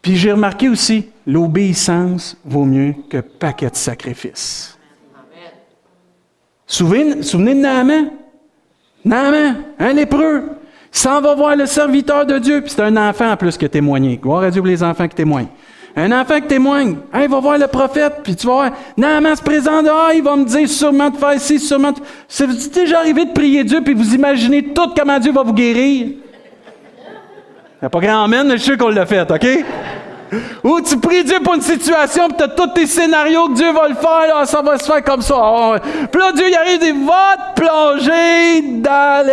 Puis j'ai remarqué aussi, l'obéissance vaut mieux que paquet de sacrifices. Souvenez, souvenez de Naaman? Naaman, un lépreux s'en va voir le serviteur de Dieu, puis c'est un enfant en plus qui a témoigné. Gloire à Dieu pour les enfants qui témoignent. Un enfant qui témoigne, il va voir le prophète, puis tu vas voir, Naaman se présente, ah, il va me dire sûrement de faire ci, sûrement de... C'est déjà arrivé de prier Dieu, puis vous imaginez tout comment Dieu va vous guérir. Il n'y a pas grand mais je suis qu'on l'a fait, OK? Ou tu pries Dieu pour une situation, puis tu as tous tes scénarios que Dieu va le faire, là, ça va se faire comme ça. Ah, puis là, Dieu, il arrive, il va te plonger dans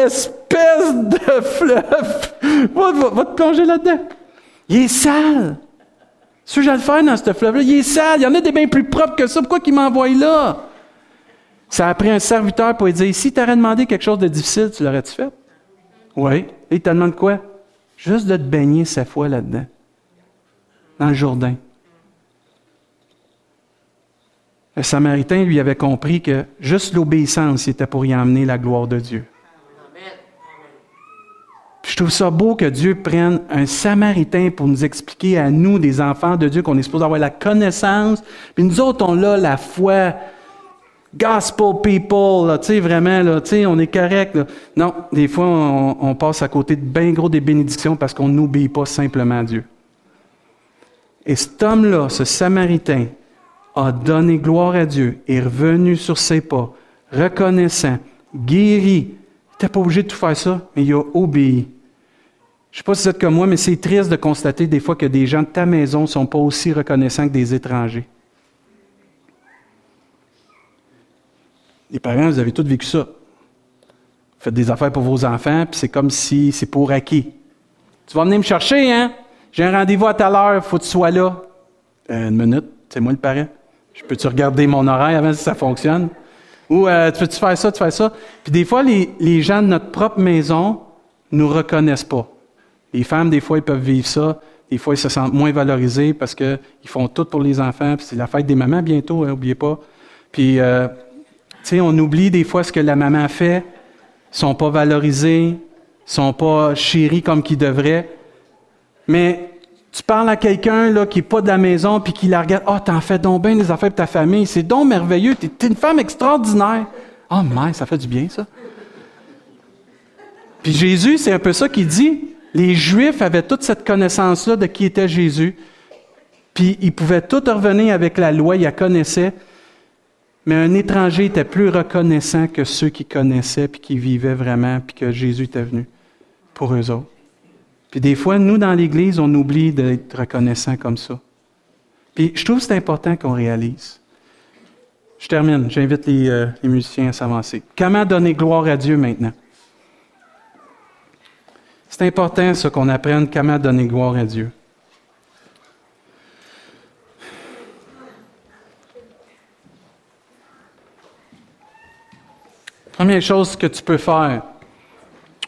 l'espèce de fleuve. Va, te plonger là-dedans. Il est sale. Que je le faire dans ce fleuve-là, il est sale. Il y en a des bien plus propres que ça. Pourquoi qu'il m'envoie là? Ça a pris un serviteur pour lui dire, si tu demandé quelque chose de difficile, tu l'aurais-tu fait? Oui. Et il te demande quoi? Juste de te baigner sa foi là-dedans dans le Jourdain. Le Samaritain, lui, avait compris que juste l'obéissance était pour y emmener la gloire de Dieu. Je trouve ça beau que Dieu prenne un Samaritain pour nous expliquer à nous, des enfants de Dieu, qu'on est supposé avoir la connaissance. Puis nous autres, on a la foi. Gospel people, tu sais, vraiment, là, tu sais, on est correct. Non, des fois, on, passe à côté de bien gros des bénédictions parce qu'on n'obéit pas simplement à Dieu. Et cet homme-là, ce Samaritain, a donné gloire à Dieu, est revenu sur ses pas, reconnaissant, guéri. Il n'était pas obligé de tout faire ça, mais il a obéi. Je ne sais pas si vous êtes comme moi, mais c'est triste de constater des fois que des gens de ta maison ne sont pas aussi reconnaissants que des étrangers. Les parents, vous avez tous vécu ça. Vous faites des affaires pour vos enfants, puis c'est comme si c'est pour acquis. Tu vas venir me chercher, hein? J'ai un rendez-vous à telle heure, faut que tu sois là. Euh, une minute, c'est moi le parent. Je peux-tu regarder mon horaire avant si ça fonctionne? Ou euh, tu peux-tu faire ça, tu fais ça? Puis des fois, les, les gens de notre propre maison nous reconnaissent pas. Les femmes, des fois, ils peuvent vivre ça. Des fois, ils se sentent moins valorisés parce qu'ils font tout pour les enfants. Puis c'est la fête des mamans bientôt, n'oubliez hein, pas. Puis, euh, sais, on oublie des fois ce que la maman fait, sont pas valorisés, sont pas chéris comme qu'ils devraient. Mais tu parles à quelqu'un là qui est pas de la maison puis qui la regarde, oh t'en fais donc bien des affaires pour ta famille, c'est donc merveilleux, t'es es une femme extraordinaire. Oh mais ça fait du bien ça. Puis Jésus, c'est un peu ça qu'il dit. Les Juifs avaient toute cette connaissance-là de qui était Jésus. Puis ils pouvaient tout revenir avec la loi, ils la connaissaient. Mais un étranger était plus reconnaissant que ceux qui connaissaient, puis qui vivaient vraiment, puis que Jésus était venu pour eux autres. Puis des fois, nous, dans l'Église, on oublie d'être reconnaissant comme ça. Puis je trouve que c'est important qu'on réalise. Je termine. J'invite les, euh, les musiciens à s'avancer. Comment donner gloire à Dieu maintenant? C'est important, ça, qu'on apprenne comment donner gloire à Dieu. Première chose que tu peux faire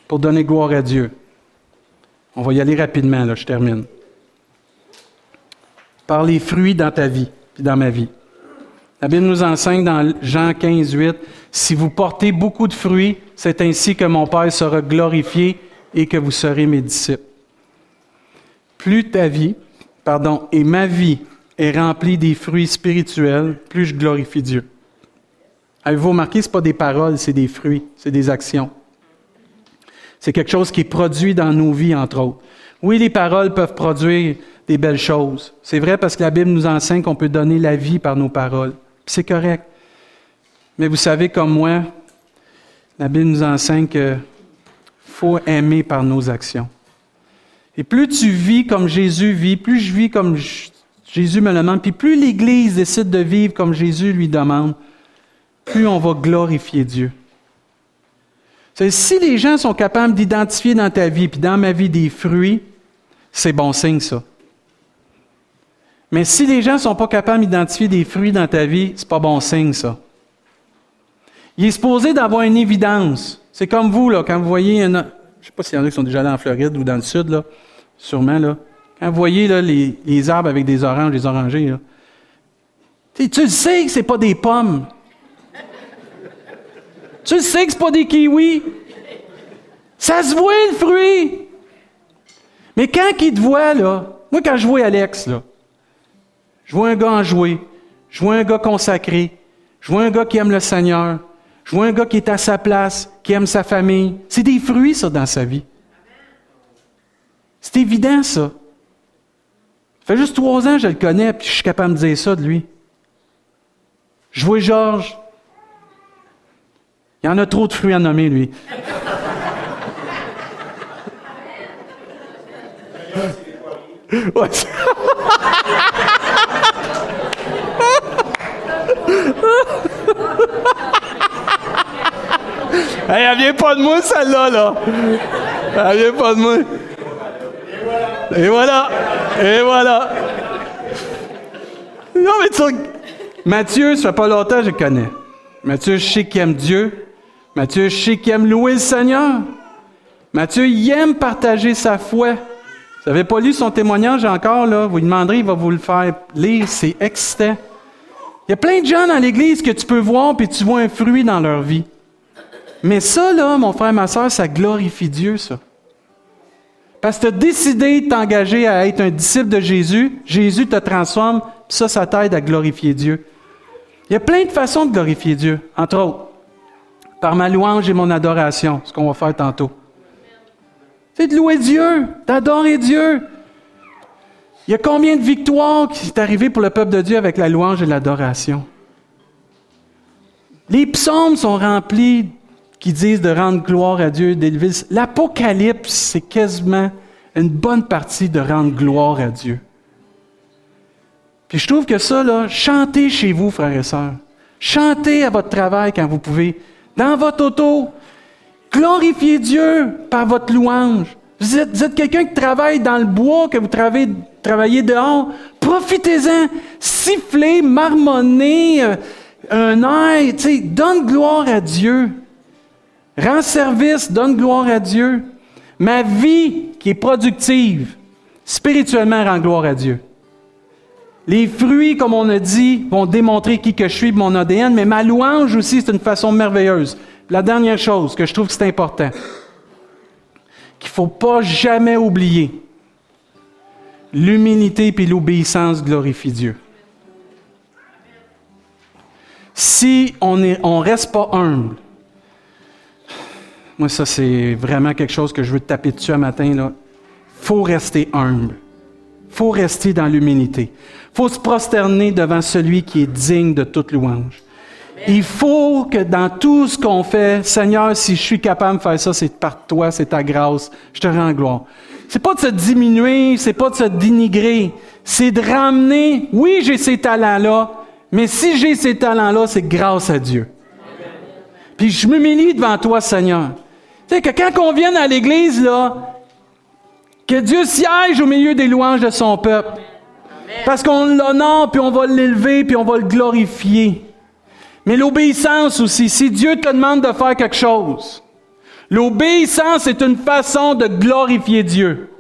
pour donner gloire à Dieu. On va y aller rapidement, là, je termine. Par les fruits dans ta vie, puis dans ma vie. La Bible nous enseigne dans Jean 15, 8, Si vous portez beaucoup de fruits, c'est ainsi que mon Père sera glorifié et que vous serez mes disciples. Plus ta vie, pardon, et ma vie est remplie des fruits spirituels, plus je glorifie Dieu. Avez-vous remarqué, ce n'est pas des paroles, c'est des fruits, c'est des actions. C'est quelque chose qui est produit dans nos vies, entre autres. Oui, les paroles peuvent produire des belles choses. C'est vrai parce que la Bible nous enseigne qu'on peut donner la vie par nos paroles. C'est correct. Mais vous savez comme moi, la Bible nous enseigne qu'il faut aimer par nos actions. Et plus tu vis comme Jésus vit, plus je vis comme Jésus me le demande, puis plus l'Église décide de vivre comme Jésus lui demande, plus on va glorifier Dieu. Si les gens sont capables d'identifier dans ta vie, puis dans ma vie, des fruits, c'est bon signe, ça. Mais si les gens ne sont pas capables d'identifier des fruits dans ta vie, c'est pas bon signe, ça. Il est supposé d'avoir une évidence. C'est comme vous, là, quand vous voyez un. Je ne sais pas s'il y en a qui sont déjà allés en Floride ou dans le sud, sûrement, là. Quand vous voyez les, arbres avec des oranges, des orangers, tu sais que ce n'est pas des pommes. Tu sais que ce pas des kiwis. Ça se voit le fruit. Mais quand il te voit, là, moi quand je vois Alex, je vois un gars en jouer, je vois un gars consacré, je vois un gars qui aime le Seigneur, je vois un gars qui est à sa place, qui aime sa famille. C'est des fruits, ça, dans sa vie. C'est évident, ça. Ça fait juste trois ans que je le connais, puis je suis capable de dire ça de lui. Je vois Georges, il y en a trop de fruits à nommer, lui. hey, elle vient pas de moi, celle-là, là. Elle vient pas de moi. Et voilà. Et voilà. Non, mais tu Mathieu, ça fait pas longtemps je connais. Mathieu, je sais qu'il aime Dieu. Matthieu, je sais qu'il aime louer le Seigneur. Matthieu, il aime partager sa foi. Vous n'avez pas lu son témoignage encore, là? Vous lui demanderez, il va vous le faire lire. C'est excitant. Il y a plein de gens dans l'Église que tu peux voir, puis tu vois un fruit dans leur vie. Mais ça, là, mon frère, ma soeur, ça glorifie Dieu, ça. Parce que tu as décidé de t'engager à être un disciple de Jésus, Jésus te transforme, ça, ça t'aide à glorifier Dieu. Il y a plein de façons de glorifier Dieu, entre autres par ma louange et mon adoration, ce qu'on va faire tantôt. C'est de louer Dieu, d'adorer Dieu. Il y a combien de victoires qui sont arrivées pour le peuple de Dieu avec la louange et l'adoration? Les psaumes sont remplis qui disent de rendre gloire à Dieu, d'élever. L'Apocalypse, c'est quasiment une bonne partie de rendre gloire à Dieu. Puis je trouve que ça, là, chantez chez vous, frères et sœurs. Chantez à votre travail quand vous pouvez dans votre auto. Glorifiez Dieu par votre louange. Vous êtes, quelqu'un qui travaille dans le bois, que vous travaillez, travaillez dehors. Profitez-en. Sifflez, marmonnez, euh, un air. Donne gloire à Dieu. Rends service, donne gloire à Dieu. Ma vie qui est productive, spirituellement, rend gloire à Dieu. Les fruits, comme on a dit, vont démontrer qui que je suis, mon ADN, mais ma louange aussi, c'est une façon merveilleuse. La dernière chose que je trouve que c'est important, qu'il ne faut pas jamais oublier, l'humilité et l'obéissance glorifient Dieu. Si on ne on reste pas humble, moi ça c'est vraiment quelque chose que je veux te taper dessus un matin, là. faut rester humble. faut rester dans l'humilité. faut se prosterner devant celui qui est digne de toute louange. Il faut que dans tout ce qu'on fait, Seigneur, si je suis capable de faire ça, c'est par toi, c'est ta grâce. Je te rends gloire. C'est pas de se diminuer, c'est pas de se dénigrer, c'est de ramener, oui, j'ai ces talents-là, mais si j'ai ces talents-là, c'est grâce à Dieu. Puis je m'humilie devant toi, Seigneur. Tu sais, que quand on vient à l'Église, là, que Dieu siège au milieu des louanges de son peuple. Parce qu'on l'honore, puis on va l'élever, puis on va le glorifier. Mais l'obéissance aussi, si Dieu te demande de faire quelque chose, l'obéissance est une façon de glorifier Dieu.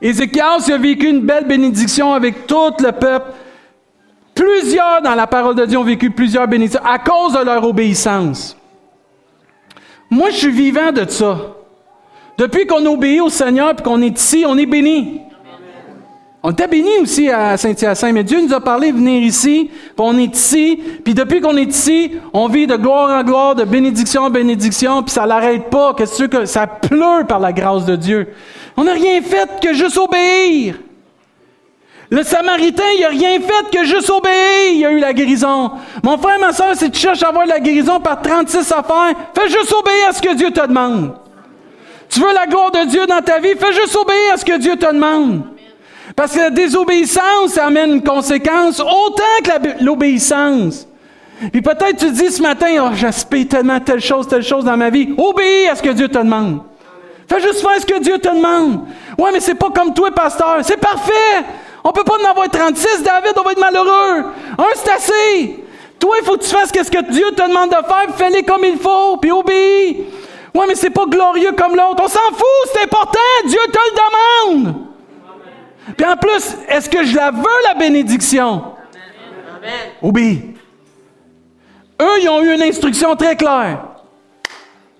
Ézéchias a vécu une belle bénédiction avec tout le peuple Plusieurs dans la parole de Dieu ont vécu plusieurs bénédictions à cause de leur obéissance. Moi, je suis vivant de ça. Depuis qu'on obéit au Seigneur et qu'on est ici, on est béni. On était béni aussi à Saint-Hyacinthe, mais Dieu nous a parlé de venir ici, puis on est ici, puis depuis qu'on est ici, on vit de gloire en gloire, de bénédiction en bénédiction, puis ça l'arrête pas. Qu'est-ce que ça pleure par la grâce de Dieu? On n'a rien fait que juste obéir. Le Samaritain, il n'a rien fait que juste obéir, il a eu la guérison. Mon frère, ma soeur, si tu cherches à avoir la guérison par 36 affaires, fais juste obéir à ce que Dieu te demande. Tu veux la gloire de Dieu dans ta vie, fais juste obéir à ce que Dieu te demande. Parce que la désobéissance amène une conséquence autant que l'obéissance. Puis peut-être tu dis ce matin, oh, j'aspire tellement telle chose, telle chose dans ma vie. Obéis à ce que Dieu te demande. Fais juste faire ce que Dieu te demande. Ouais, mais c'est pas comme toi, pasteur. C'est parfait. On peut pas en avoir 36, David, on va être malheureux. Un, c'est assez. Toi, il faut que tu fasses ce que Dieu te demande de faire, fais-les comme il faut, puis obéis. Ouais, mais c'est pas glorieux comme l'autre. On s'en fout, c'est important, Dieu te le demande. Puis en plus, est-ce que je la veux, la bénédiction? Amen. Obéis. Eux, ils ont eu une instruction très claire.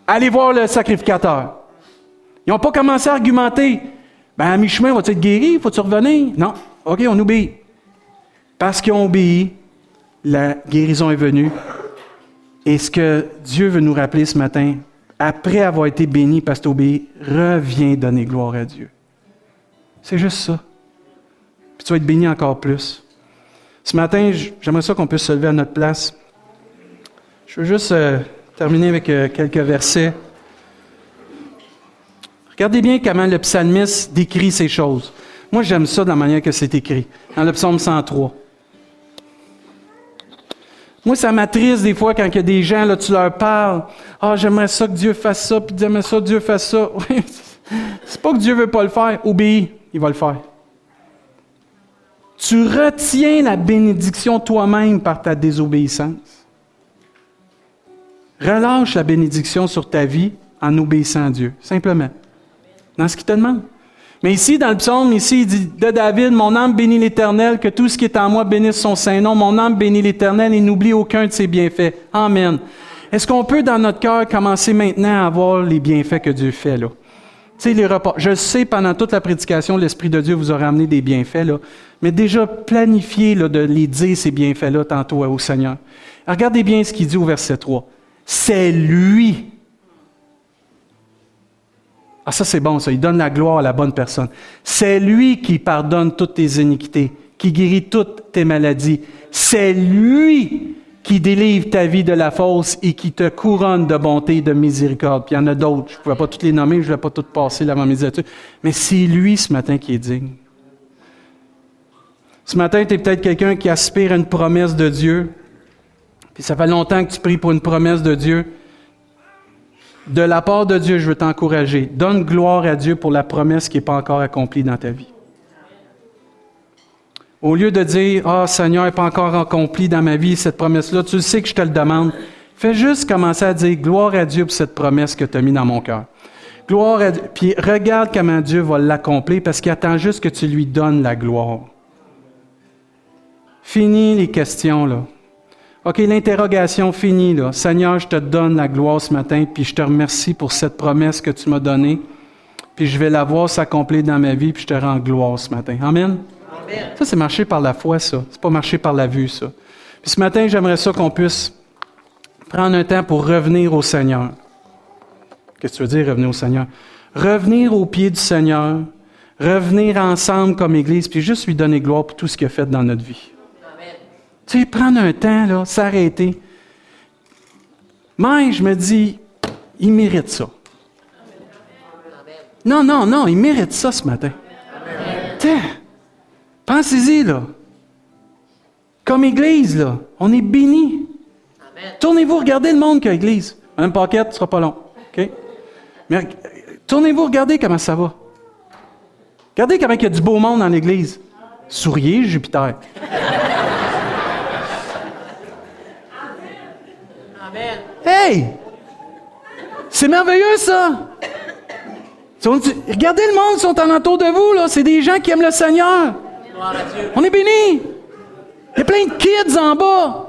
Allez voir le sacrificateur. Ils n'ont pas commencé à argumenter. Ben, à mi-chemin, vas-tu être guéri? Faut-tu revenir? Non. OK, on obéit. Parce qu'ils ont obéi, la guérison est venue. Et ce que Dieu veut nous rappeler ce matin, après avoir été béni parce que tu obéis, reviens donner gloire à Dieu. C'est juste ça. Puis tu vas être béni encore plus. Ce matin, j'aimerais ça qu'on puisse se lever à notre place. Je veux juste euh, terminer avec euh, quelques versets. Regardez bien comment le psalmiste décrit ces choses. Moi, j'aime ça de la manière que c'est écrit, dans le psaume 103. Moi, ça m'attriste des fois quand il y a des gens, là, tu leur parles. Ah, j'aimerais ça que Dieu fasse ça, puis j'aimerais ça que Dieu fasse ça. c'est pas que Dieu veut pas le faire. Obéis, il va le faire. Tu retiens la bénédiction toi-même par ta désobéissance. Relâche la bénédiction sur ta vie en obéissant à Dieu, simplement. Dans ce qu'il te demande. Mais ici, dans le psaume, ici, il dit de David, mon âme bénit l'Éternel, que tout ce qui est en moi bénisse son Saint-Nom. Mon âme bénit l'Éternel et n'oublie aucun de ses bienfaits. Amen. Est-ce qu'on peut, dans notre cœur, commencer maintenant à voir les bienfaits que Dieu fait, là? Tu sais, les. Je sais, pendant toute la prédication, l'Esprit de Dieu vous aura amené des bienfaits, là. Mais déjà, planifiez, là, de les dire, ces bienfaits-là, tantôt au Seigneur. regardez bien ce qu'il dit au verset 3. C'est lui ah, ça c'est bon, ça. Il donne la gloire à la bonne personne. C'est lui qui pardonne toutes tes iniquités, qui guérit toutes tes maladies. C'est lui qui délivre ta vie de la fausse et qui te couronne de bonté et de miséricorde. Puis il y en a d'autres. Je ne pouvais pas toutes les nommer, je ne vais pas toutes passer l'avant mes études. Mais c'est lui ce matin qui est digne. Ce matin, tu es peut-être quelqu'un qui aspire à une promesse de Dieu. Puis ça fait longtemps que tu pries pour une promesse de Dieu de la part de Dieu, je veux t'encourager. Donne gloire à Dieu pour la promesse qui n'est pas encore accomplie dans ta vie. Au lieu de dire, ah oh, Seigneur, n'est pas encore accompli dans ma vie cette promesse-là, tu sais que je te le demande. Fais juste commencer à dire gloire à Dieu pour cette promesse que tu as mis dans mon cœur. Gloire à Dieu. Puis regarde comment Dieu va l'accomplir parce qu'il attend juste que tu lui donnes la gloire. Fini les questions, là. OK, l'interrogation finie, là. Seigneur, je te donne la gloire ce matin, puis je te remercie pour cette promesse que tu m'as donnée. Puis je vais la voir s'accomplir dans ma vie, puis je te rends gloire ce matin. Amen? Amen. Ça, c'est marcher par la foi, ça. C'est pas marcher par la vue, ça. Puis ce matin, j'aimerais ça qu'on puisse prendre un temps pour revenir au Seigneur. Qu'est-ce que tu veux dire, revenir au Seigneur? Revenir au pied du Seigneur, revenir ensemble comme Église, puis juste lui donner gloire pour tout ce qu'il a fait dans notre vie. Tu sais, prendre un temps, là, s'arrêter. Mais je me dis, il mérite ça. Non, non, non, il mérite ça ce matin. Pensez-y, là. Comme Église, là, on est béni. Tournez-vous, regardez le monde qu'a Église. Un paquet, ce sera pas long. Mais tournez-vous, regardez comment ça va. Regardez comment il y a du beau monde dans l'Église. Souriez, Jupiter. Hey! C'est merveilleux, ça! Regardez le monde, ils sont alentour de vous, là. C'est des gens qui aiment le Seigneur. On est bénis. Il y a plein de kids en bas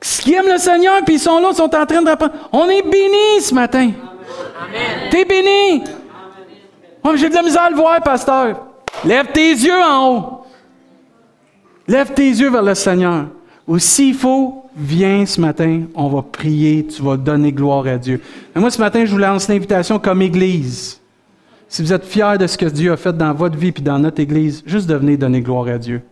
qui aiment le Seigneur, puis ils sont là, ils sont en train de répondre. On est bénis ce matin. T'es béni. Oh, j'ai de la misère à le voir, pasteur. Lève tes yeux en haut. Lève tes yeux vers le Seigneur. Ou s'il faut, viens ce matin, on va prier, tu vas donner gloire à Dieu. moi, ce matin, je vous lance l'invitation comme Église. Si vous êtes fiers de ce que Dieu a fait dans votre vie et dans notre Église, juste de venir donner gloire à Dieu.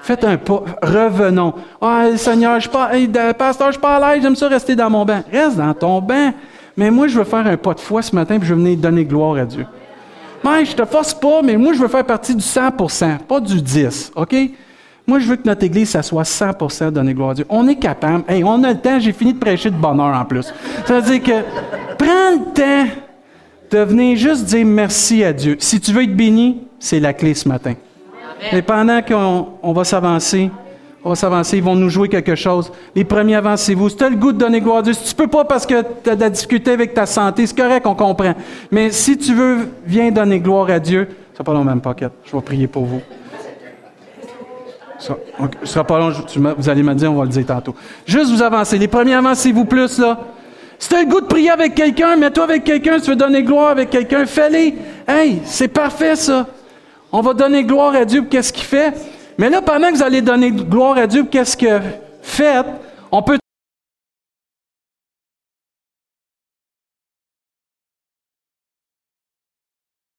Faites un pas, revenons. Ah, Seigneur, je pas, pasteur, je suis pas à l'aise, j'aime ça rester dans mon bain. Reste dans ton bain. Mais moi, je veux faire un pas de foi ce matin, puis je veux venir donner gloire à Dieu. Mais je te force pas, mais moi, je veux faire partie du 100% pas du 10 OK? Moi, je veux que notre Église, ça soit 100% donner gloire à Dieu. On est capable. Hey, on a le temps, j'ai fini de prêcher de bonheur en plus. Ça veut dire que prends le temps de venir juste dire merci à Dieu. Si tu veux être béni, c'est la clé ce matin. Et pendant qu'on va s'avancer, on va s'avancer, ils vont nous jouer quelque chose. Les premiers, avancez-vous. Si tu as le goût de donner gloire à Dieu, si tu peux pas parce que tu as de la difficulté avec ta santé, c'est correct, on comprend. Mais si tu veux, viens donner gloire à Dieu. Ça pas long, même paquet. Je vais prier pour vous. Ça, sera pas long, vous allez me dire, on va le dire tantôt. Juste vous avancer. Les premiers, avancez-vous plus, là. Si le goût de prier avec quelqu'un, mets-toi avec quelqu'un, tu veux donner gloire avec quelqu'un, fais-le. Hey, c'est parfait, ça. On va donner gloire à Dieu pour qu'est-ce qu'il fait. Mais là, pendant que vous allez donner gloire à Dieu qu'est-ce que fait, on peut